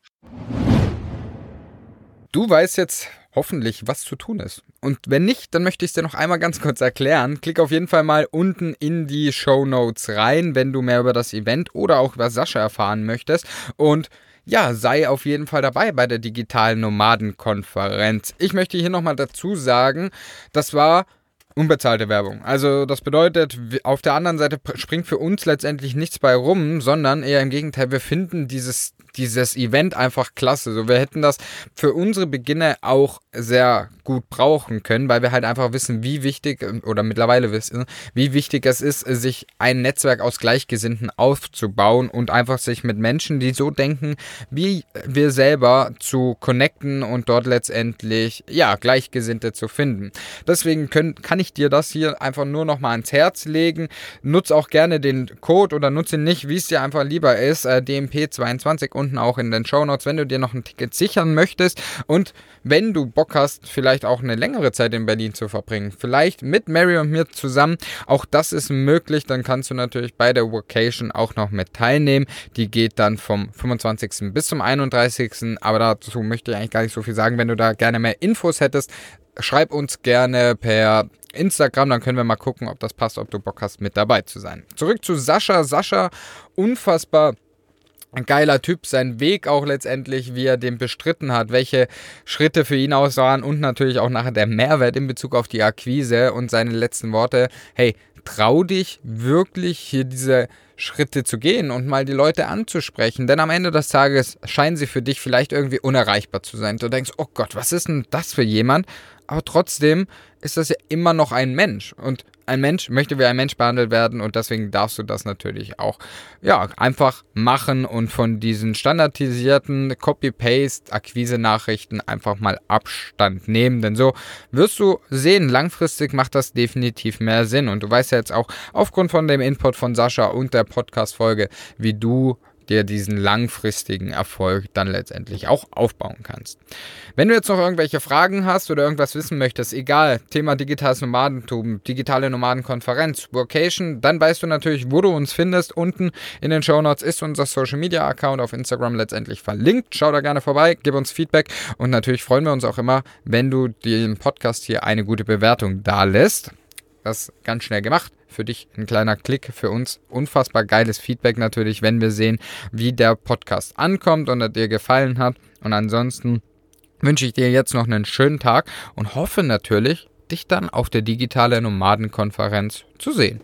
Du weißt jetzt hoffentlich, was zu tun ist. Und wenn nicht, dann möchte ich es dir noch einmal ganz kurz erklären. Klick auf jeden Fall mal unten in die Show Notes rein, wenn du mehr über das Event oder auch über Sascha erfahren möchtest. Und ja, sei auf jeden Fall dabei bei der digitalen Nomadenkonferenz. Ich möchte hier nochmal dazu sagen, das war unbezahlte Werbung. Also das bedeutet, auf der anderen Seite springt für uns letztendlich nichts bei rum, sondern eher im Gegenteil, wir finden dieses dieses Event einfach klasse. So, wir hätten das für unsere Beginner auch sehr gut brauchen können, weil wir halt einfach wissen, wie wichtig ähm, oder mittlerweile wissen, wie wichtig es ist, sich ein Netzwerk aus Gleichgesinnten aufzubauen und einfach sich mit Menschen, die so denken, wie wir selber zu connecten und dort letztendlich, ja, Gleichgesinnte zu finden. Deswegen können, kann ich dir das hier einfach nur noch mal ans Herz legen. Nutz auch gerne den Code oder nutze ihn nicht, wie es dir einfach lieber ist, äh, DMP22 und unten auch in den Show Notes, wenn du dir noch ein Ticket sichern möchtest und wenn du Bock hast, vielleicht auch eine längere Zeit in Berlin zu verbringen, vielleicht mit Mary und mir zusammen, auch das ist möglich, dann kannst du natürlich bei der Vacation auch noch mit teilnehmen. Die geht dann vom 25. bis zum 31. Aber dazu möchte ich eigentlich gar nicht so viel sagen. Wenn du da gerne mehr Infos hättest, schreib uns gerne per Instagram, dann können wir mal gucken, ob das passt, ob du Bock hast, mit dabei zu sein. Zurück zu Sascha. Sascha, unfassbar ein geiler Typ, sein Weg auch letztendlich, wie er den bestritten hat, welche Schritte für ihn aus waren und natürlich auch nachher der Mehrwert in Bezug auf die Akquise und seine letzten Worte. Hey, trau dich wirklich hier diese Schritte zu gehen und mal die Leute anzusprechen, denn am Ende des Tages scheinen sie für dich vielleicht irgendwie unerreichbar zu sein. Du denkst, oh Gott, was ist denn das für jemand? aber trotzdem ist das ja immer noch ein Mensch. Und ein Mensch möchte wie ein Mensch behandelt werden und deswegen darfst du das natürlich auch ja, einfach machen und von diesen standardisierten Copy-Paste-Akquise-Nachrichten einfach mal Abstand nehmen. Denn so wirst du sehen, langfristig macht das definitiv mehr Sinn. Und du weißt ja jetzt auch aufgrund von dem Input von Sascha und der Podcast-Folge, wie du dir diesen langfristigen Erfolg dann letztendlich auch aufbauen kannst. Wenn du jetzt noch irgendwelche Fragen hast oder irgendwas wissen möchtest, egal, Thema digitales Nomadentum, digitale Nomadenkonferenz, Vocation, dann weißt du natürlich, wo du uns findest. Unten in den Show Notes ist unser Social Media Account auf Instagram letztendlich verlinkt. Schau da gerne vorbei, gib uns Feedback und natürlich freuen wir uns auch immer, wenn du den Podcast hier eine gute Bewertung da lässt. Das ganz schnell gemacht für dich ein kleiner Klick, für uns unfassbar geiles Feedback natürlich, wenn wir sehen, wie der Podcast ankommt und er dir gefallen hat. Und ansonsten wünsche ich dir jetzt noch einen schönen Tag und hoffe natürlich, dich dann auf der digitalen Nomadenkonferenz zu sehen.